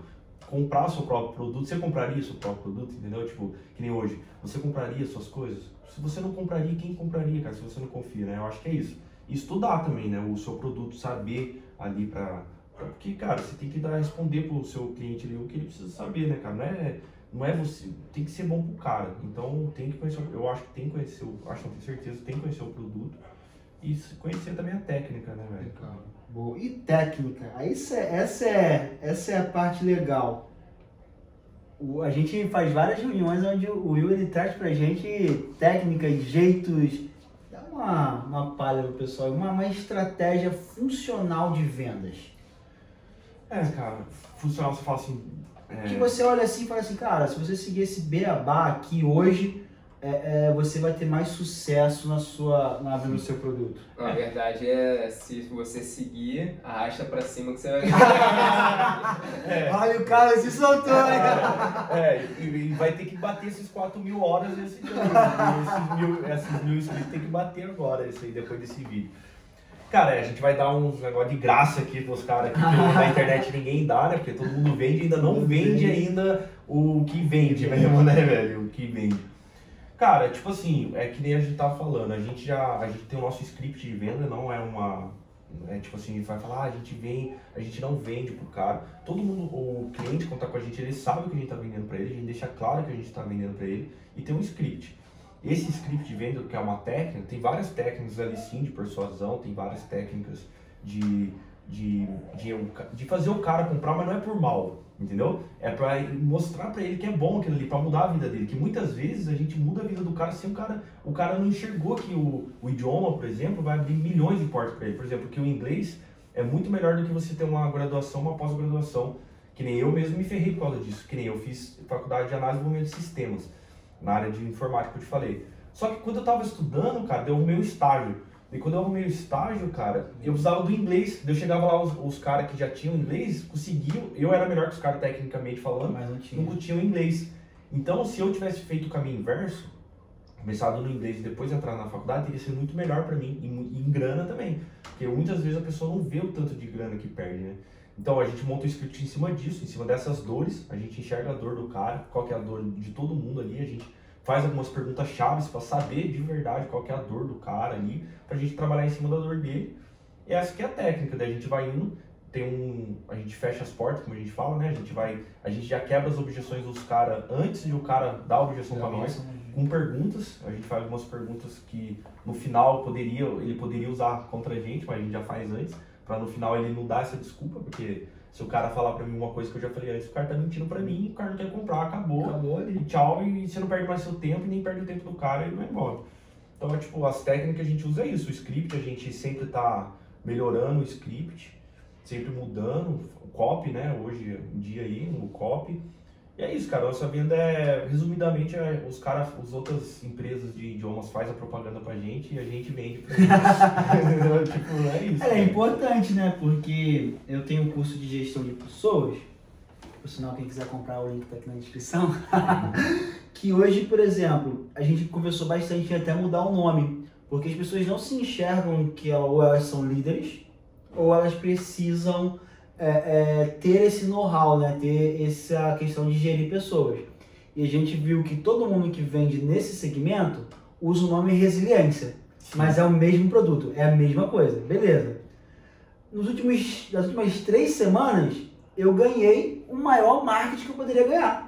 Comprar o seu próprio produto, você compraria o seu próprio produto, entendeu? Tipo, que nem hoje, você compraria suas coisas? Se você não compraria, quem compraria, cara? Se você não confia, né? Eu acho que é isso. E estudar também, né? O seu produto, saber ali pra. Porque, cara, você tem que dar, responder pro seu cliente ali o que ele precisa saber, né, cara? Não é, não é você. Tem que ser bom pro cara. Então tem que conhecer. Eu acho que tem que conhecer. Acho não tenho certeza, tem que conhecer o produto. E conhecer também a técnica, né, velho? Boa. E técnica? Aí essa, é, essa é a parte legal. O- a gente faz várias reuniões onde o Will ele traz pra gente técnicas, jeitos, dá uma, uma palha pro pessoal, uma, uma estratégia funcional de vendas. É, cara, funcional, você fala assim. é, Que você olha assim e fala assim, cara, se você seguir esse beabá aqui hoje, é, é, você vai ter mais sucesso na sua na venda do seu produto. Na verdade é se você seguir, arrasta pra cima que você vai. É. Olha o cara se soltou, né? É, e, e vai ter que bater esses 4 mil horas esse, esses, mil, esses mil inscritos tem que bater agora, isso aí, depois desse vídeo. Cara, é, a gente vai dar uns negócio de graça aqui pros caras que na internet ninguém dá, né? Porque todo mundo vende e ainda não vende ainda o que vende mesmo, né, velho? O que vende. Cara, tipo assim, é que nem a gente tava falando, a gente já, a gente tem o nosso script de venda, não é uma, é tipo assim, vai falar, ah, a gente vem, a gente não vende pro cara. Todo mundo, o cliente tá com a gente, ele sabe o que a gente tá vendendo para ele, a gente deixa claro que a gente tá vendendo para ele e tem um script. Esse script de venda, que é uma técnica, tem várias técnicas ali sim de persuasão, tem várias técnicas de, de, de, de fazer o cara comprar, mas não é por mal, entendeu? É para mostrar para ele que é bom aquilo ali, para mudar a vida dele. Que muitas vezes a gente muda a vida do cara sem o cara, o cara não enxergou que o, o idioma, por exemplo, vai abrir milhões de portas para ele. Por exemplo, que o inglês é muito melhor do que você ter uma graduação, uma pós-graduação. Que nem eu mesmo me ferrei por causa disso. Que nem eu fiz faculdade de análise e desenvolvimento de sistemas na área de informática que eu te falei. Só que quando eu tava estudando, cara, deu o meu estágio. E quando eu arrumei o estágio, cara, eu usava do inglês. Eu chegava lá, os, os caras que já tinham inglês, conseguiam. Eu era melhor que os caras tecnicamente falando, Mas não tinha. não tinham inglês. Então, se eu tivesse feito o caminho inverso, começado no inglês e depois entrar na faculdade, teria sido muito melhor para mim. E, e em grana também. Porque muitas vezes a pessoa não vê o tanto de grana que perde, né? Então a gente monta o script em cima disso, em cima dessas dores, a gente enxerga a dor do cara, qual que é a dor de todo mundo ali, a gente faz algumas perguntas chaves para saber de verdade qual é a dor do cara ali, pra gente trabalhar em cima da dor dele. E essa que é a técnica, daí a gente vai indo, tem um, a gente fecha as portas, como a gente fala, né? A gente vai, a gente já quebra as objeções dos caras antes de o cara dar a objeção para nós com perguntas. A gente faz algumas perguntas que no final poderia, ele poderia usar contra a gente, mas a gente já faz antes, para no final ele não dar essa desculpa, porque se o cara falar para mim uma coisa que eu já falei antes, o cara tá mentindo para mim, o cara não quer comprar, acabou. Acabou ali. Tchau, e você não perde mais seu tempo e nem perde o tempo do cara e ele vai embora. Então, é tipo, as técnicas a gente usa é isso. O script, a gente sempre tá melhorando o script, sempre mudando. O copy, né? Hoje em dia aí, o copy. E é isso, cara. Nossa venda é, resumidamente, é, os caras, as outras empresas de idiomas fazem a propaganda pra gente e a gente vende pra eles. tipo, é isso. É, importante, né? Porque eu tenho um curso de gestão de pessoas. Por sinal, quem quiser comprar, o link tá aqui na descrição. que hoje, por exemplo, a gente conversou bastante em até mudar o nome. Porque as pessoas não se enxergam que ou elas são líderes, ou elas precisam é, é, ter esse know-how, né? Ter essa questão de gerir pessoas. E a gente viu que todo mundo que vende nesse segmento usa o nome resiliência. Mas é o mesmo produto, é a mesma coisa, beleza. Nos últimos, nas últimas três semanas, eu ganhei o maior marketing que eu poderia ganhar.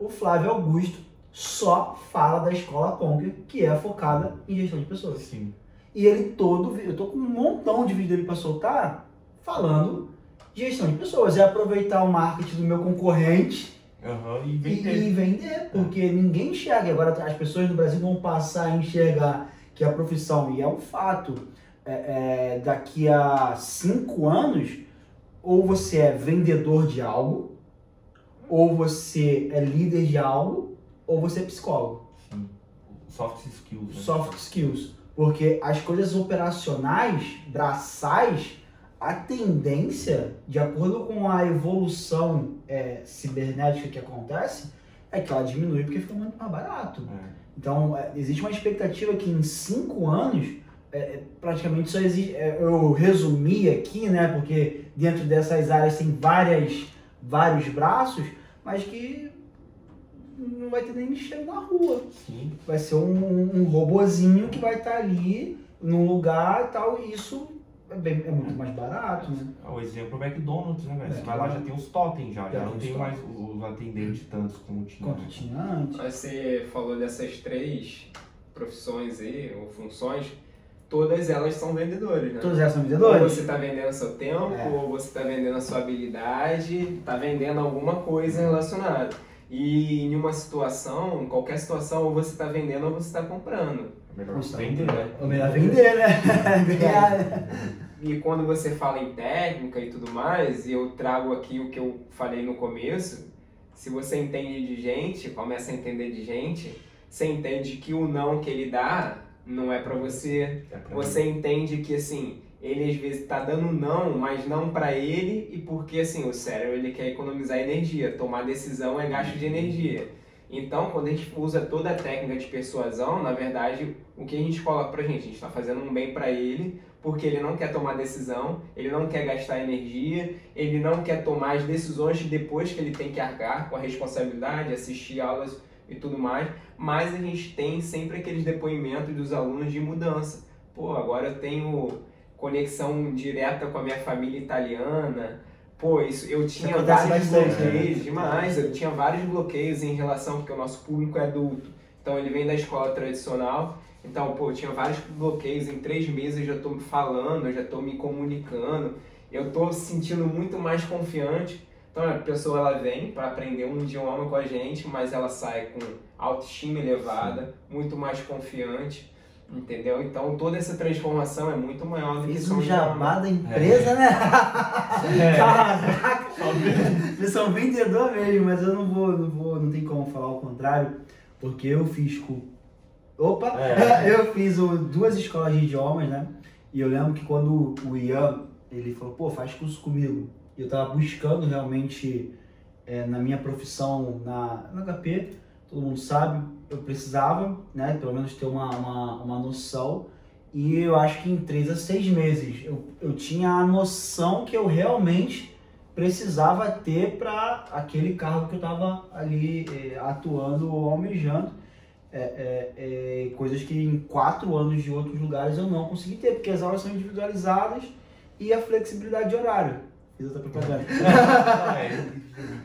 O Flávio Augusto só fala da escola Conquer, que é focada em gestão de pessoas. Sim. E ele todo, eu tô com um montão de vídeo dele para soltar falando gestão de pessoas. É aproveitar o marketing do meu concorrente Aham, e e, vender. e vender, porque ninguém enxerga. Agora as pessoas no Brasil vão passar a enxergar que a profissão, e é um fato, é, é, daqui a cinco anos, ou você é vendedor de algo, ou você é líder de algo, ou você é psicólogo. Sim. Soft skills. Né? Soft skills. Porque as coisas operacionais, braçais, a tendência, de acordo com a evolução é, cibernética que acontece, é que ela diminui porque fica muito mais barato. É. Então, é, existe uma expectativa que em cinco anos, é, é, praticamente só existe. é, eu resumi aqui, né? Porque dentro dessas áreas tem várias, vários braços, mas que não vai ter nem lixeiro na rua. Sim. Vai ser um, um, um robozinho que vai estar ali num lugar e tal, e isso é, bem- é muito mais barato, né? O exemplo é o McDonald's, né, velho? Você É. vai lá, já tem os totem já, Já já não tem totem. mais os atendentes tantos como tinha. Quanto né? tinha antes. Mas Você falou dessas três profissões aí, ou funções, todas elas são vendedoras, né? Todos elas são Ou vendedores? você está vendendo seu tempo, É. ou você está vendendo a sua habilidade, está vendendo alguma coisa relacionada. E em uma situação, em qualquer situação, ou você está vendendo ou você está comprando. É melhor Isso vender, aí. né? É melhor vender, né? Ganhar. E quando você fala em técnica e tudo mais, e eu trago aqui o que eu falei no começo, se você entende de gente, começa a entender de gente, você entende que o não que ele dá não é pra você. É pra Você entende que assim, ele às vezes tá dando não, mas não pra ele e porque assim, o cérebro ele quer economizar energia, tomar decisão é gasto de energia. Então, quando a gente usa toda a técnica de persuasão, na verdade, o que a gente coloca pra gente? A gente está fazendo um bem para ele, porque ele não quer tomar decisão, ele não quer gastar energia, ele não quer tomar as decisões depois que ele tem que arcar com a responsabilidade, assistir aulas e tudo mais, mas a gente tem sempre aqueles depoimentos dos alunos de mudança. Pô, agora eu tenho conexão direta com a minha família italiana. Pô, isso, eu tinha vários bastante, né? bloqueios, demais. Eu tinha vários bloqueios em relação, porque o nosso público é adulto. Então ele vem da escola tradicional. Então, pô, eu tinha vários bloqueios. Em três meses eu já estou falando, eu já estou me comunicando. Eu estou sentindo muito mais confiante. Então a pessoa ela vem para aprender um idioma com a gente, mas ela sai com autoestima elevada, muito mais confiante, entendeu? Então toda essa transformação é muito maior do que Fiz só um um jabá da empresa, né? É. Caraca! Vocês são vendedor mesmo, mas eu não vou, não vou, não tem como falar o contrário, porque eu fiz com. Opa! É. Eu fiz o- duas escolas de idiomas, né? E eu lembro que quando o Ian, ele falou, pô, faz curso comigo. Eu tava buscando realmente é, na minha profissão na, na HP, todo mundo sabe, eu precisava, né, pelo menos ter uma, uma, uma noção. E eu acho que em três a seis meses eu, eu tinha a noção que eu realmente precisava ter para aquele cargo que eu estava ali eh, atuando ou almejando. É, é, é, coisas que em quatro anos de outros lugares eu não consegui ter, porque as aulas são individualizadas e a flexibilidade de horário. Fiz outra propaganda. É,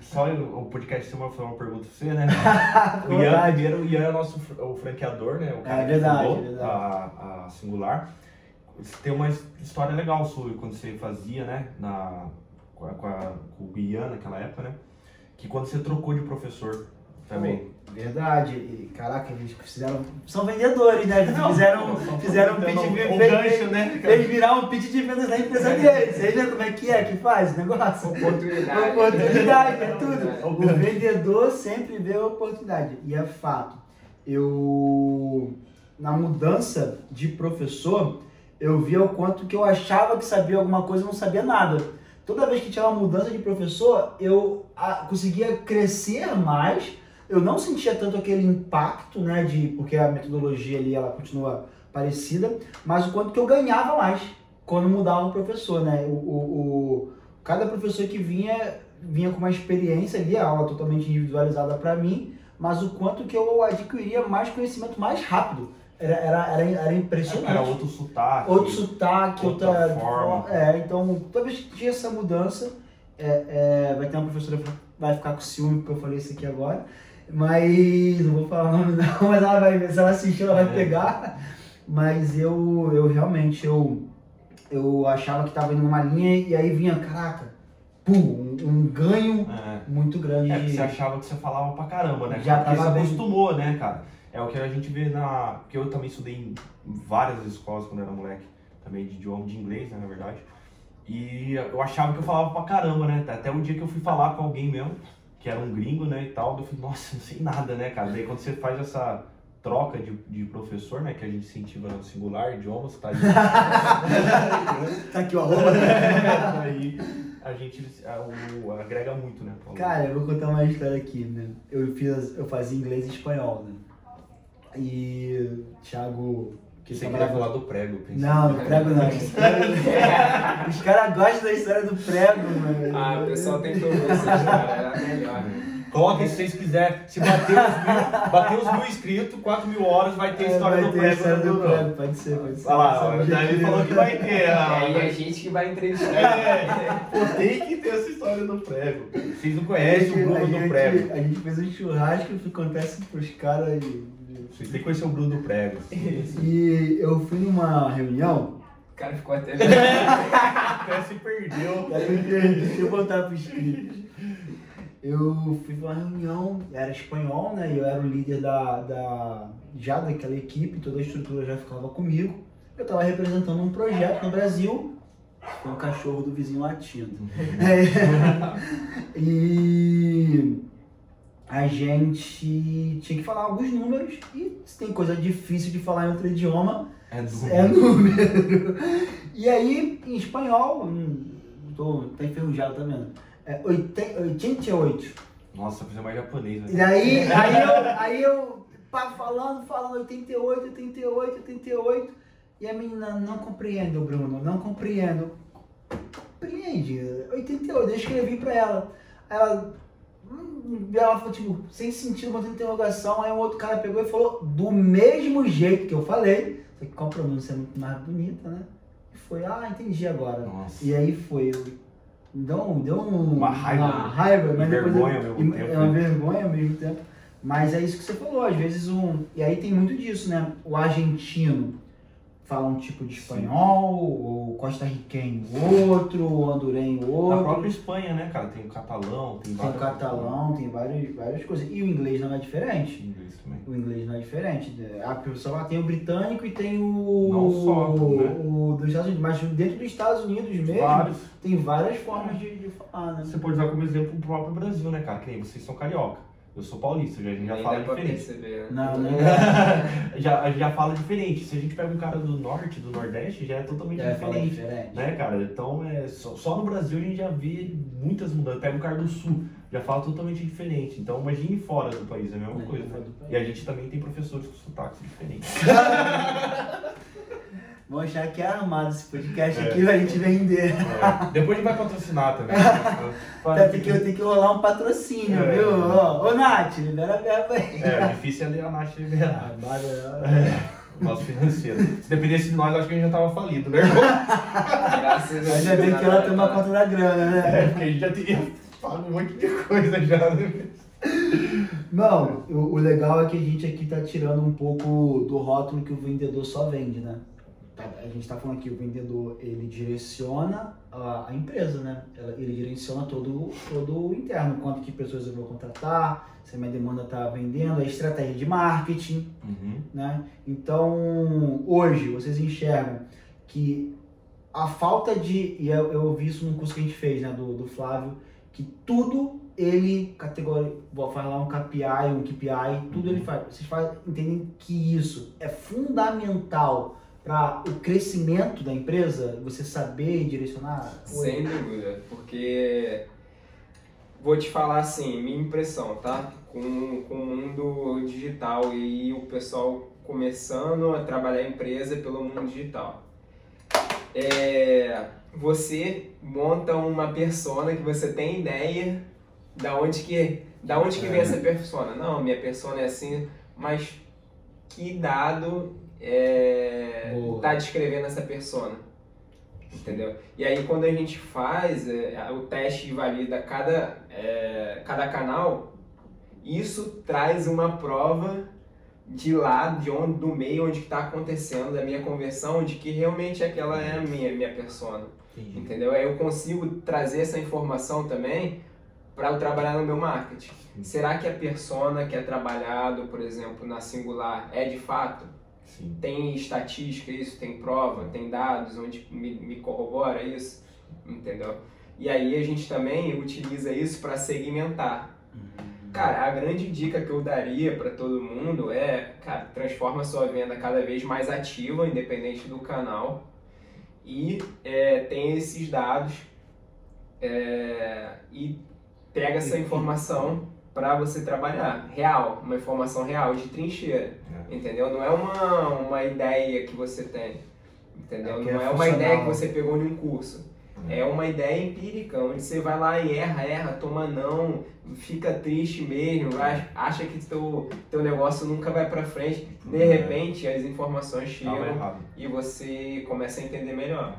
só o podcast tem uma, uma pergunta pra você, né? O Ian, o Ian é o nosso o franqueador, né? O cara É verdade, fundou é verdade. A, a Singular. Tem uma his- história legal sua quando você fazia, né? Na, com, a, com, a- com o Ian naquela época, né? Que quando você trocou de professor também. Verdade. E, caraca, eles fizeram. São vendedores, né? Eles Não, fizeram, só- fizeram um pitch de um fez- gancho, né? Fez virar um pitch de vendas da empresa deles. Vocês viram como é que é que faz o negócio? Oportunidade. Oportunidade, é tudo. Oportunidade. O vendedor sempre vê a oportunidade. E é fato. Eu, na mudança de professor, eu via o quanto que eu achava que sabia alguma coisa e não sabia nada. Toda vez que tinha uma mudança de professor, eu ah, conseguia crescer mais. Eu não sentia tanto aquele impacto, né, de porque a metodologia ali ela continua parecida, mas o quanto que eu ganhava mais quando mudava o professor, né? O, o, o- cada professor que vinha vinha com uma experiência ali, a aula totalmente individualizada para mim, mas o quanto que eu adquiria mais conhecimento mais rápido. Era, era, era, era impressionante. Era outro sotaque. Outro sotaque, outra, outra forma. É, então, toda vez que tinha essa mudança, é, é, vai ter uma professora que vai ficar com ciúme porque eu falei isso aqui agora. Mas não vou falar o nome não, mas ela vai, se ela assistir, ela vai É. pegar. Mas eu, eu realmente eu, eu achava que estava indo numa linha e aí vinha, caraca, pum, um, um ganho É. muito grande. É, porque você achava que você falava pra caramba, né? Já Porque você bem. acostumou, né, cara? É o que a gente vê na. Porque eu também estudei em várias escolas quando era moleque, também de idioma de inglês, né, na verdade. E eu achava que eu falava pra caramba, né? Até o dia que eu fui falar com alguém mesmo, que era um gringo, né, e tal, eu falei, nossa, não sei nada, né, cara? Daí quando você faz essa troca de, de professor, né, que a gente incentiva no singular, idiomas, tá aí. Tá aqui o arroba. aí a gente a- o- agrega muito, né? pro aluno. Cara, eu vou contar uma história aqui, né? Eu, fiz, eu fazia inglês e espanhol, né? E Thiago. Que Você queria falar do prego, pensei. Não, do prego não. Os caras os caras gostam da história do prego, mano. Ah, o pessoal tem que ouvir essa história, era melhor. Coloquem se vocês quiserem. Se bater os mil, bater os mil inscritos, 4 mil horas, vai ter a É, história vai do ter a prego. história do prego, pode ser, pode ser. Olha lá, é o Davi falou que vai ter. ah, É, e a gente que vai entrevistar. É, pô, tem que ter essa história do prego. Vocês não A conhecem gente- o a Bruno do gente- prego. A gente fez um churrasco que acontece pros caras. E, Vocês têm que conhecer o Bruno do prego. e eu fui numa reunião. O cara ficou até. Até se perdeu. Deixa eu voltar pro script. Eu fui pra uma reunião, era espanhol, né? E eu era o líder da, da, já daquela equipe, toda a estrutura já ficava comigo. Eu tava representando um projeto no Brasil, com o cachorro do vizinho latindo. É, e a gente tinha que falar alguns números e se tem coisa difícil de falar em outro idioma, É do é número. E aí, em espanhol, hum, tô, tá enferrujado, tá vendo? É oiten- 88. Nossa, você é mais japonês, E né? daí, aí eu, aí eu pá, falando, falando 88, 88, 88. E a menina não compreende, Bruno, não compreendo. Compreende, 88, eu escrevi pra ela. Aí ela, ela falou, tipo, sem sentido, botando interrogação. Aí um outro cara pegou e falou do mesmo jeito que eu falei, só que com a pronúncia muito mais bonita, né? E foi, ah, entendi agora. Nossa. E aí foi. eu- Deu, um- deu um- Uma raiva, uma raiva, mas depois vergonha eu- ao mesmo e- tempo, É uma né? vergonha ao mesmo tempo. Mas é isso que você falou, às vezes um. E aí tem muito disso, né? O argentino fala um tipo de espanhol, o costarriquenho outro, o hondurenho Na outro. própria Espanha, né, cara? Tem o catalão, tem Tem o catalão, tem várias, várias coisas. E o inglês não é diferente. Inglês também. O inglês não é diferente. A pessoa lá tem o britânico e tem o. Não só, né? o dos Estados Unidos. Mas dentro dos Estados Unidos mesmo, Vários. tem várias formas de, de falar, né? Você pode usar como exemplo o próprio Brasil, né, cara? Que nem vocês são carioca. Eu sou paulista, já, a gente já Nem fala diferente. perceber. né? Não, não já, a gente já fala diferente. Se a gente pega um cara do norte, do nordeste, já é totalmente é falar diferente. diferente. Né, cara? Então, é, só, só no Brasil a gente já vê muitas mudanças. Pega um cara do sul, já fala totalmente diferente. Então, imagine fora do país, é a mesma Imagine coisa. né? E a gente também tem professores com sotaques diferentes. Vão achar que é armado esse podcast É. aqui pra gente vender. É, Depois a gente vai patrocinar também. Tá, tem, que, tem que rolar um patrocínio, É. viu? Ó, ô Nath, libera a verba aí. É, difícil é ler a Nath liberar. Armado, Nosso financeiro. Se dependesse de nós, acho que a gente já tava falido, né, irmão? Graças a Deus. Ainda bem que ela toma conta da grana, né? É, porque a gente já teria pago um monte de coisa já, né? Não, o, o legal é que a gente aqui tá tirando um pouco do rótulo que o vendedor só vende, né? Tá, A gente tá falando aqui, o vendedor, ele direciona a, a empresa, né? Ele direciona todo, todo o interno, quanto que pessoas eu vou contratar, se a minha demanda tá vendendo, a estratégia de marketing, Uhum. né? Então, hoje, vocês enxergam que a falta de. E eu, eu vi isso num curso que a gente fez, né, do, do Flávio, que tudo ele categoria. Vou falar um KPI, um KPI, tudo Uhum. ele faz. Vocês fazem, entendem que isso é fundamental para o crescimento da empresa, você saber direcionar? Sem dúvida, porque vou te falar assim, minha impressão, tá? Com, com o mundo digital e o pessoal começando a trabalhar a empresa pelo mundo digital. É, você monta uma persona que você tem ideia da onde que, da onde que vem É. essa persona. Não, minha persona é assim, mas que dado é, Boa. tá descrevendo essa persona? Entendeu? E aí quando a gente faz é, o teste e valida cada, é, cada canal, isso traz uma prova de lá, de onde, do meio onde está acontecendo a minha conversão, de que realmente aquela é a minha, minha persona. Entendi. Entendeu? Aí eu consigo trazer essa informação também para eu trabalhar no meu marketing. Será que a persona que é trabalhado, por exemplo, na singular é de fato? Sim. Tem estatística isso, tem prova, tem dados? Onde me, me corrobora isso, entendeu? E aí a gente também utiliza isso para segmentar. Cara, a grande dica que eu daria para todo mundo é, cara, transforma a sua venda cada vez mais ativa, independente do canal, e é, tem esses dados é, e pega essa informação para você trabalhar, real, uma informação real, de trincheira, É. entendeu? Não é uma, uma ideia que você tem, entendeu? É Não é é uma ideia que você pegou de um curso. É uma ideia empírica, onde você vai lá e erra, erra, toma não, fica triste mesmo, vai- acha que teu, teu negócio nunca vai pra frente. De É. repente as informações chegam e você começa a entender melhor.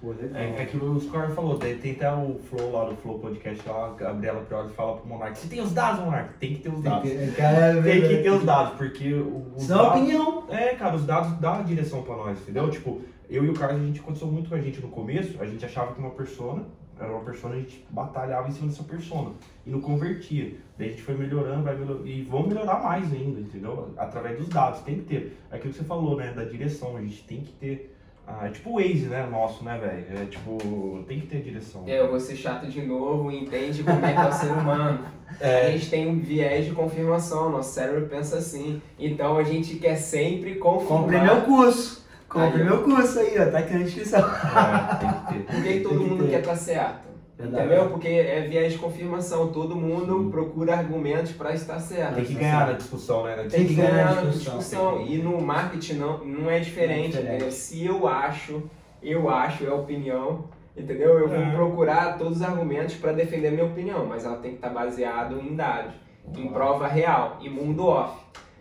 Pô. É, é que o Score falou, tem, tem até o Flow lá do Flow Podcast lá, a Gabriela Priori fala pro Monark, você tem os dados, Monark? Tem que ter os Tem dados. que, cara, Tem que ter os dados, porque o, os Senão é dados- opinião. É, cara, os dados dão a direção pra nós, entendeu? Tipo, eu e o Carlos, a gente aconteceu muito com a gente no começo, a gente achava que uma persona era uma persona, a gente batalhava em cima dessa persona e não convertia. Daí a gente foi melhorando, vai melhor... e vamos melhorar mais ainda, entendeu? Através dos dados, tem que ter. É Aquilo que você falou, né, da direção, a gente tem que ter. Ah, é tipo o Waze, né, nosso, né, velho? É tipo, tem que ter direção. É, eu vou ser chato de novo, entende como é que é o ser humano. A É, gente tem um viés de confirmação, nosso cérebro pensa assim. Então a gente quer sempre confirmar. Compre meu curso. Compre Aí, meu curso aí, ó. Tá aqui na descrição. é, tem que ter. Por que que todo que mundo ter. quer estar certo? Verdade. Entendeu? Porque é viés de confirmação. Todo mundo Sim. procura argumentos para estar certo. Tem que ganhar na discussão, né? Na Tem que Tem ganhar na na discussão. E no marketing não, não é diferente, Não é diferente. entendeu? Se eu acho, eu acho, é opinião, entendeu? Eu vou É. procurar todos os argumentos para defender a minha opinião, mas ela tem que estar baseada em dados, em prova real, em mundo off.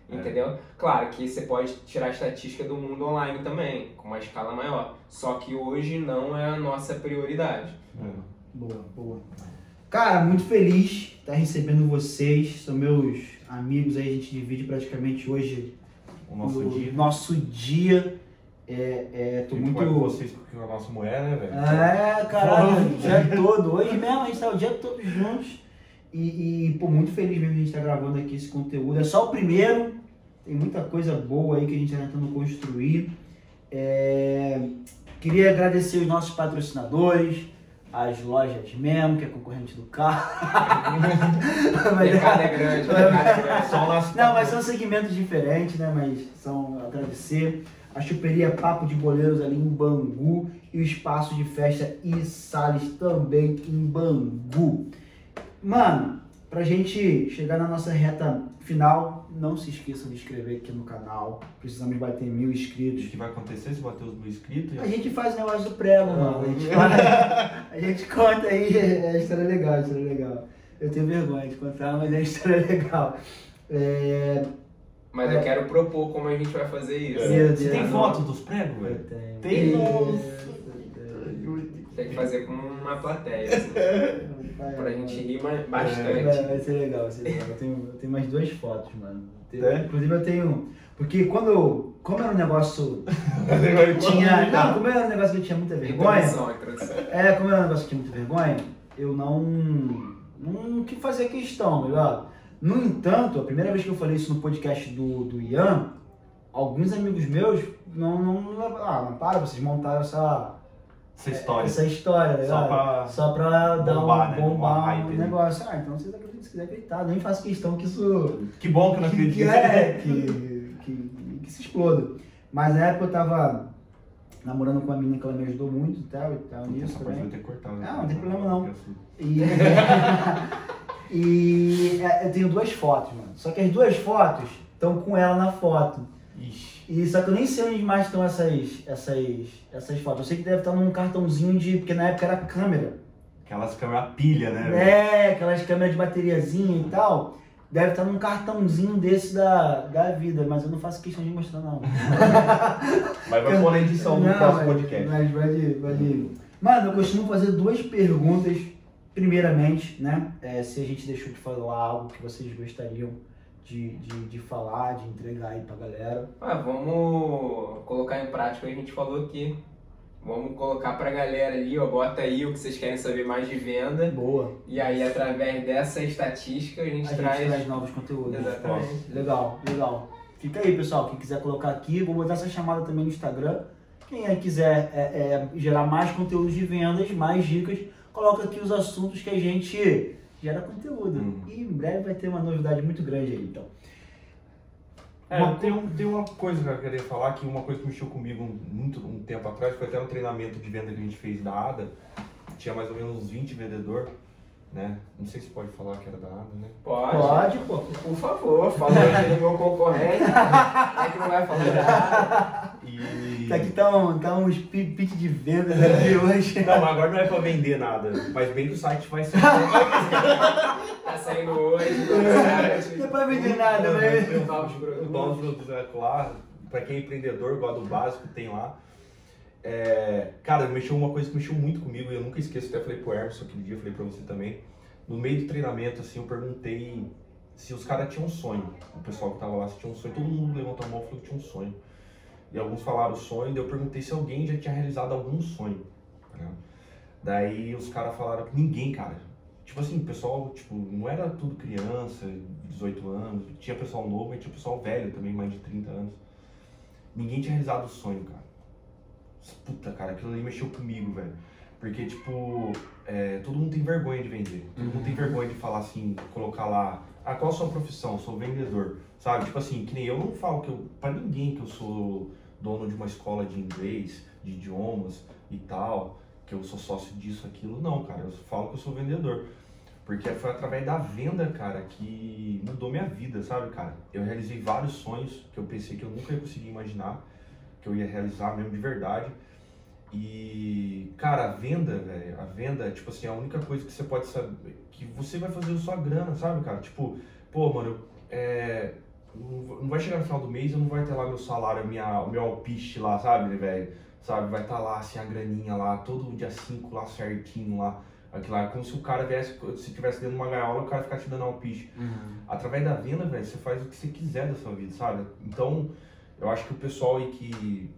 É. Entendeu? Claro que você pode tirar a estatística do mundo online também, com uma escala maior. Só que hoje não é a nossa prioridade. É. Boa, boa. Cara, muito feliz de estar recebendo vocês. São meus amigos aí, a gente divide praticamente hoje O nosso o dia. nosso dia. É, é, tô muito. vocês com a nossa mulher, né, velho? É, caralho, o dia todo. Hoje mesmo a gente tá o dia todo juntos. E, e, pô, muito feliz mesmo de a gente estar gravando aqui esse conteúdo. É só o primeiro, tem muita coisa boa aí que a gente está tentando construir. É, queria agradecer os nossos patrocinadores, as lojas mesmo, que é concorrente do carro. O Mas- mercado é grande, o mercado é grande. Só o nosso não, mas são segmentos diferentes, né? Mas são agradecer. A chuperia Papo de Boleiros ali em Bangu e o espaço de festa e Salles também em Bangu. Mano, pra gente chegar na nossa reta final, não se esqueçam de inscrever aqui no canal. Precisamos bater mil O inscritos. que vai acontecer se bater os mil inscritos? A gente faz o negócio do prego, mano. A gente, faz- a gente conta aí, é a história legal, a história legal. Eu tenho vergonha de contar, mas é a história legal. É, Mas eu quero propor como a gente vai fazer isso. Meu Você Deus. tem foto dos pregos, eu velho? tenho. Tem, Isso. Tem que fazer com uma plateia, assim, Vai, pra vai. gente rir ma- Vai, bastante. vai ser legal, vai ser legal. Eu tenho, eu tenho mais duas fotos, mano. É? Inclusive eu tenho. Porque quando eu. Como era um negócio. Eu tinha. Não, como era um negócio que eu tinha muita vergonha. Introdução, introdução. É, como era um negócio que eu tinha muita vergonha, eu não. Não que fazer questão, tá ligado? No entanto, a primeira vez que eu falei isso no podcast do, do Ian, alguns amigos meus não, não, ah, não para, vocês montaram essa, Essa história. essa história, tá Só pra Só pra dar bombar, um, né? Bombar um né? negócio. Ah, então vocês acreditam se quiser acreditar. Nem faço questão que isso. Que bom que não Que, acredito que nisso. é, que, que, que se exploda. Mas na época eu tava namorando com uma menina que ela me ajudou muito e tal, e tal nisso parte também. eu ter cortado. né? Não, não tem problema não. E, e é, eu tenho duas fotos, mano. Só que as duas fotos estão com ela na foto. Ixi. E só que eu nem sei onde mais estão essas, essas, essas fotos. Eu sei que deve estar num cartãozinho de. Porque na época era câmera. Aquelas câmeras pilha, né? É, aquelas câmeras de bateriazinha e tal. Deve estar num cartãozinho desse da, da vida, mas eu não faço questão de mostrar, não. Mas vai pôr na edição do próximo mas- podcast. Mas pode, pode. Mano, eu costumo fazer duas perguntas. Primeiramente, né? é, se a gente deixou de falar algo que vocês gostariam de, de, de falar, de entregar aí pra galera. Ah, vamos colocar em prática o que a gente falou aqui. Vamos colocar pra galera ali, ó, bota aí o que vocês querem saber mais de venda. Boa. E aí, através dessa estatística, a A gente gente traz. traz novos conteúdos. Exatamente. Legal, legal. Fica aí, pessoal. Quem quiser colocar aqui, vou botar essa chamada também no Instagram. Quem aí quiser é, é, gerar mais conteúdos de vendas, mais dicas, coloca aqui os assuntos que a gente gera conteúdo. Hum. E em breve vai ter uma novidade muito grande aí, então. É, Uma tem, um, tem uma coisa que eu queria falar, que uma coisa que mexeu comigo muito um tempo atrás, foi até um treinamento de venda que a gente fez da ADA. Tinha mais ou menos uns 20 vendedores, né? Não sei se pode falar que era da ADA, né? Pode. Pode, pô. Por favor, falou aqui do meu concorrente. É que não vai falar nada. E... Tá aqui tá, um, tá uns pi- pitch de vendas aqui hoje. Não, mas agora não é pra vender nada, mas bem que o site vai ser. Tá saindo hoje, Não é pra vender nada. Novos Os produtos. novos produtos é lá, pra quem é empreendedor, gosta do básico, tem lá. É, cara, mexeu uma coisa que mexeu muito comigo e eu nunca esqueço, até falei pro Emerson aquele dia, falei pra você também. No meio do treinamento, assim, eu perguntei se os caras tinham um sonho. O pessoal que tava lá, se tinha um sonho, todo mundo levantou a mão e falou que tinha um sonho. E alguns falaram sonho, daí eu perguntei se alguém já tinha realizado algum sonho. ligado? Daí os caras falaram que ninguém, cara. Tipo assim, o pessoal, tipo, não era tudo criança, 18 anos, tinha pessoal novo e tinha pessoal velho também, mais de 30 anos. Ninguém tinha realizado o sonho, cara. Puta, cara, aquilo ali mexeu comigo, velho. Porque, tipo, é, todo mundo tem vergonha de vender. Todo mundo tem vergonha de falar assim, colocar lá, ah, qual a sua profissão? Sou vendedor. Sabe? Tipo assim, que nem eu não falo que eu, pra ninguém que eu sou dono de uma escola de inglês, de idiomas e tal. que eu sou sócio disso, aquilo. Não, cara, eu falo que eu sou vendedor. Porque foi através da venda, cara, que mudou minha vida, sabe, cara? Eu realizei vários sonhos que eu pensei que eu nunca ia conseguir imaginar, que eu ia realizar mesmo de verdade. E, cara, a venda, velho, a venda, tipo assim, é a única coisa que você pode saber, que você vai fazer a sua grana, sabe, cara? Tipo, pô, mano, é, não vai chegar no final do mês, eu não vai ter lá meu salário, minha, o meu alpiste lá, sabe, velho? Sabe, vai estar tá lá, assim, a graninha lá, todo dia 5 lá certinho lá. Aquilo lá, como se o cara viesse, se tivesse dentro de uma gaiola, o cara ficasse te dando alpiste. Uhum. Através da venda, velho, você faz o que você quiser da sua vida, sabe? Então, eu acho que o pessoal aí que,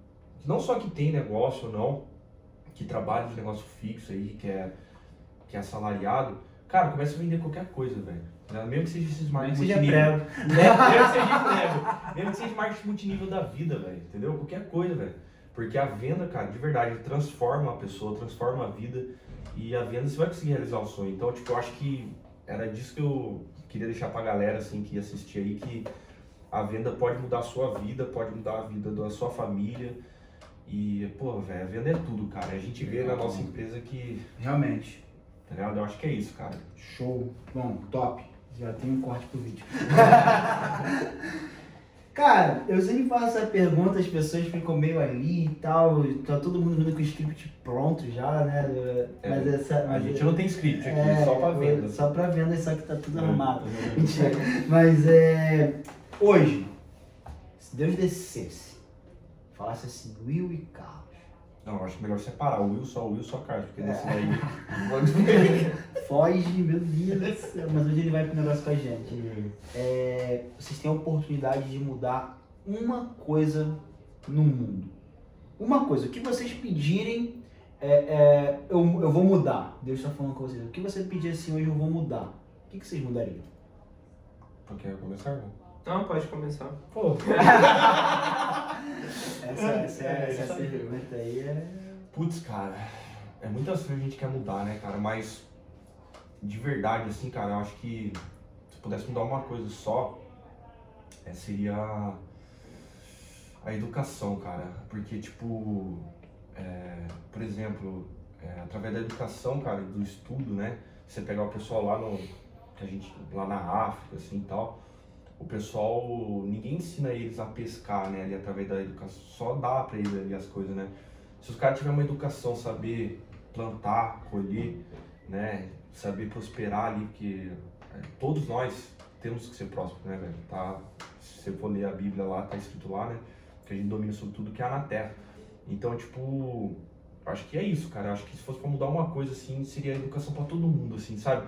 não só que tem negócio ou não, que trabalha de negócio fixo aí, que é, que é assalariado, cara, começa a vender qualquer coisa, velho. Né? Mesmo que seja esses marketing multinível. Mesmo que seja prego. Mesmo que seja marketing multinível da vida, velho. Entendeu? Qualquer coisa, velho. Porque a venda, cara, de verdade, transforma a pessoa, transforma a vida. E a venda você vai conseguir realizar o sonho. Então, tipo, eu acho que era disso que eu queria deixar pra galera, assim, que assistir aí, que a venda pode mudar a sua vida, pode mudar a vida da sua família. E, pô, velho, a venda é tudo, cara. A gente vê na nossa empresa que. Realmente. Tá ligado? Eu acho que é isso, cara. Show. Bom, top. Já tem um corte pro vídeo. Cara, eu sempre faço essa pergunta, as pessoas ficam meio ali e tal, tá todo mundo vindo com o script pronto já, né? É, mas essa, mas a gente não tem script aqui, é, só pra venda. Só pra venda, só que tá tudo é, arrumado. Mentira. mas é. Hoje, se Deus descesse, falasse assim, Will e Carlos não, acho melhor separar. O Will só o Will só Carlos, porque desse é. daí. Foge, meu Deus Mas hoje ele vai pro negócio com a gente. Uhum. É, vocês têm a oportunidade de mudar uma coisa no mundo. Uma coisa. O que vocês pedirem, é, é, eu, eu vou mudar. Deus está falando com vocês. O que você pedir assim hoje, eu vou mudar. O que, que vocês mudariam? Quer começar, irmão? Não, pode começar. Pô. essa, essa, é, essa, essa pergunta aí é. Putz, cara, é muitas coisas que a gente quer mudar, né, cara? Mas de verdade, assim, cara, eu acho que se pudesse mudar uma coisa só, é, seria a educação, cara. Porque, tipo, é, por exemplo, é, através da educação, cara, do estudo, né? Você pegar o pessoal lá no. Que a gente, lá na África, assim e tal o pessoal, ninguém ensina eles a pescar, né, ali através da educação, só dá para eles ali as coisas, né. Se os caras tiverem uma educação, saber plantar, colher, né, saber prosperar ali, porque é, todos nós temos que ser prósperos, né, velho, tá, se você for ler a Bíblia lá, tá escrito lá, né, que a gente domina sobre tudo que há na terra. Então, tipo, acho que é isso, cara, acho que se fosse pra mudar uma coisa, assim, seria a educação para todo mundo, assim, sabe,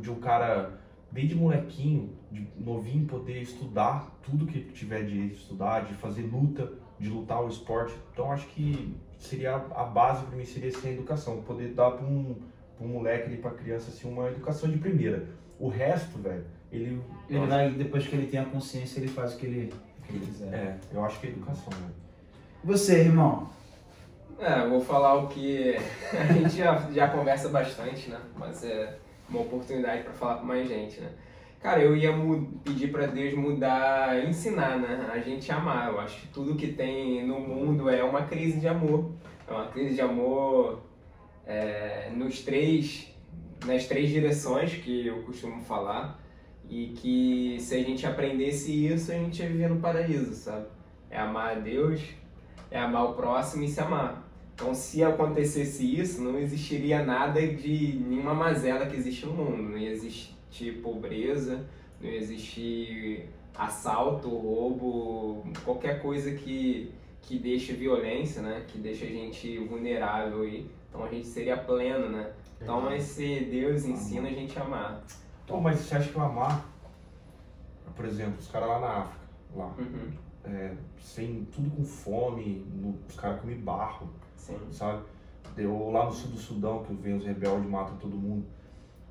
de um cara desde molequinho, de novinho, poder estudar tudo que tiver direito de estudar, de fazer luta, de lutar o esporte. Então acho que seria a base para mim seria assim, a educação, poder dar para um, um moleque e para criança assim uma educação de primeira. O resto, velho, ele ele vai depois que ele tem a consciência, ele faz o que ele, que ele quiser. É, eu acho que é educação, né? Você, irmão? É, vou falar o que a gente já, já conversa bastante, né? Mas é uma oportunidade para falar com mais gente, né? Cara, eu ia pedir para Deus mudar, ensinar, né? A gente amar. Eu acho que tudo que tem no mundo é uma crise de amor. É uma crise de amor é, nos três, nas três direções que eu costumo falar. E que se a gente aprendesse isso, a gente ia viver no paraíso, sabe? É amar a Deus, é amar o próximo e se amar. Então, se acontecesse isso, não existiria nada de nenhuma mazela que existe no mundo. Não ia existir pobreza, não ia existir assalto, roubo, qualquer coisa que, que deixe violência, né? Que deixe a gente vulnerável. E, então, a gente seria pleno, né? Então, esse Deus ensina a gente a amar. Pô, mas você acha que o amar, por exemplo, os caras lá na África, lá, uhum. é, sem tudo com fome, no, os caras comem barro Sim. sabe? Ou lá no sul do Sudão, que vem os rebeldes matam todo mundo.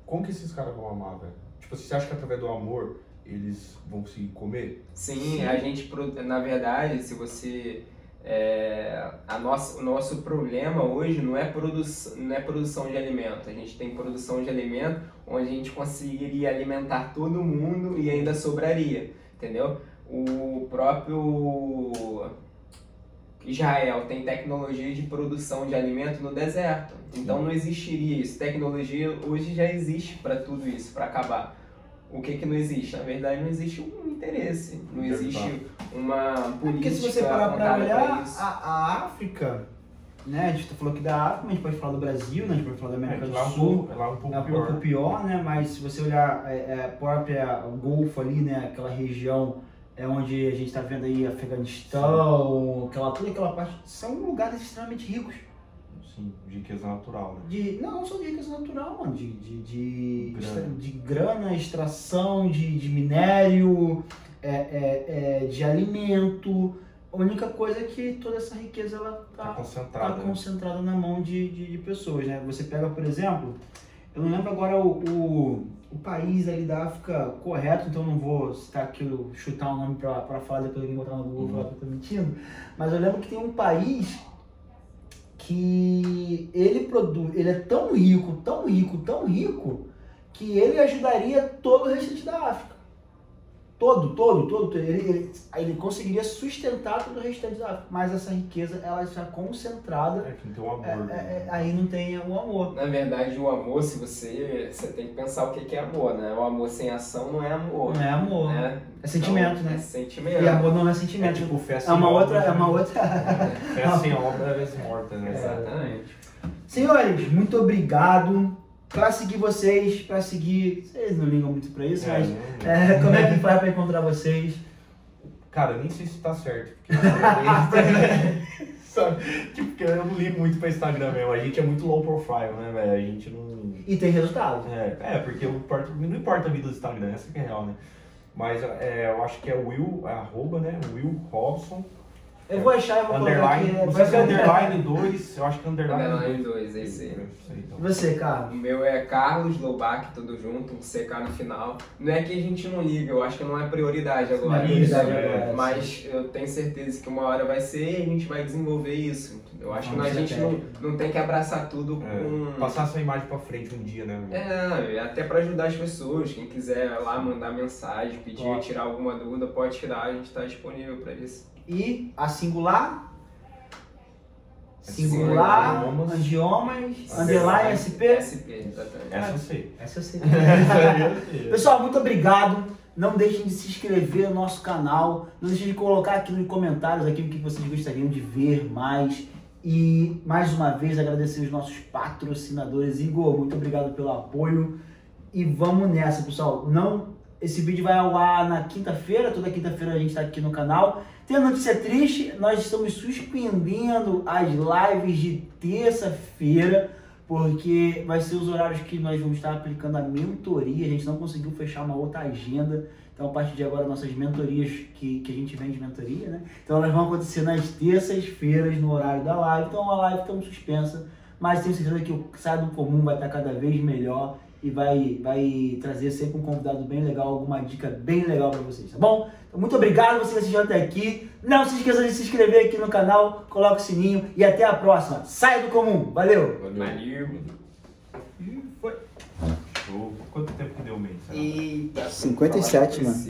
Como que esses caras vão amar, velho? Tipo, você acha que através do amor eles vão conseguir comer? Sim, Sim. a gente, na verdade, se você... É, a nossa, o nosso problema hoje não é, produ não é produção de alimento. A gente tem produção de alimento onde a gente conseguiria alimentar todo mundo e ainda sobraria, entendeu? O próprio Israel tem tecnologia de produção de alimento no deserto. Então não existiria isso. Tecnologia hoje já existe para tudo isso, para acabar. O que que não existe? Na verdade, não existe um interesse, não existe uma política Porque se você parar voltada olhar, isso. a, a África, né? A gente falou aqui da África, mas a gente pode falar do Brasil, né? A gente pode falar da É, América que do lá é um Sul. pouco, lá é um pouco É um pior. pouco pior, né? Mas se você olhar é, é, a própria o Golfo ali, né? Aquela região é onde a gente está vendo aí Afeganistão, aquela, toda aquela parte, são lugares extremamente ricos. Sim, de riqueza natural, né? De, não, não só de riqueza natural, mano, de, de, de, Grana. de grana, extração de, de minério, é, é, é, de alimento. A única coisa é que toda essa riqueza ela Tá tá, concentrado. está né? concentrada na mão de, de, de pessoas, né? Você pega, por exemplo, eu não lembro agora o, o, o país ali da África correto, então não vou citar aqui, chutar o nome para falar, depois alguém botar no Google falar que eu tô mentindo, mas eu lembro que tem um país que ele produz, ele é tão rico, tão rico, tão rico, que ele ajudaria todo o restante da África. Todo, todo, todo. todo. Ele, ele, ele conseguiria sustentar todo o restante da África. Mas essa riqueza, ela está concentrada. É que não tem amor. é, né? é, é, aí não tem o amor. Na verdade, o amor, se você. Você tem que pensar o que que é amor, né? O amor sem ação não é amor. Não é amor. né? É sentimento, Então, né? É sentimento. E amor não é É sentimento. tipo fé É sem uma obra, outra, é uma né? outra. Fé sem obra é vez morta, né? Exatamente. Senhores, muito obrigado. Pra seguir vocês, pra seguir. Vocês não ligam muito pra isso, É, mas. é, como é que faz pra encontrar vocês? Cara, eu nem sei se tá certo. Porque... Sabe? Tipo, porque eu não li muito pra Instagram mesmo. A gente é muito low profile, né, velho? A gente não. E tem resultado. É, é porque eu não importa a vida do Instagram, essa que é real, né? Mas é, eu acho que é Will, é arroba, né? Will Robson. Eu vou achar e vou colocar aqui. Underline. Não vai sei se é ficar- underline 2, eu acho que é underline Underline 2. 2, é isso aí. Então. E você, cara? O meu é Carlos Lobac, tudo junto, um CK no final. Não é que a gente não liga, eu acho que não é prioridade agora. Não é prioridade isso. agora, Mas eu tenho certeza que uma hora vai ser e a gente vai desenvolver isso. Eu acho que Uma a gente não, não tem que abraçar tudo É, com. Passar essa imagem pra frente um dia, né? É, até pra ajudar as pessoas. Quem quiser lá mandar mensagem, pedir, Top. tirar alguma dúvida, pode tirar, a gente tá disponível pra isso. E a singular? Singular, Singular, angiomas, Underline, SP. SP, exatamente. Essa eu sei. Essa eu sei. Pessoal, muito obrigado. Não deixem de se inscrever no nosso canal. Não deixem de colocar aqui nos comentários aqui o que vocês gostariam de ver mais. E mais uma vez agradecer os nossos patrocinadores. Igor, muito obrigado pelo apoio. E vamos nessa, pessoal. Não, esse vídeo vai ao ar na quinta-feira. Toda quinta-feira a gente está aqui no canal. Tem uma notícia triste, nós estamos suspendendo as lives de terça-feira porque vai ser os horários que nós vamos estar aplicando a mentoria. A gente não conseguiu fechar uma outra agenda. Então, a partir de agora, nossas mentorias, que, que a gente vende mentoria, né? Então, elas vão acontecer nas terças-feiras, no horário da live. Então, a live está suspensa, mas tenho certeza que o Sai do Comum vai estar cada vez melhor e vai, vai trazer sempre um convidado bem legal, alguma dica bem legal para vocês, tá bom? Então, muito obrigado você que assistiu até aqui. Não se esqueça de se inscrever aqui no canal, coloca o sininho e até a próxima. Sai do Comum. Valeu! Valeu. Foi. Show. Quanto tempo que deu o mês? Eita. 57, falar mano.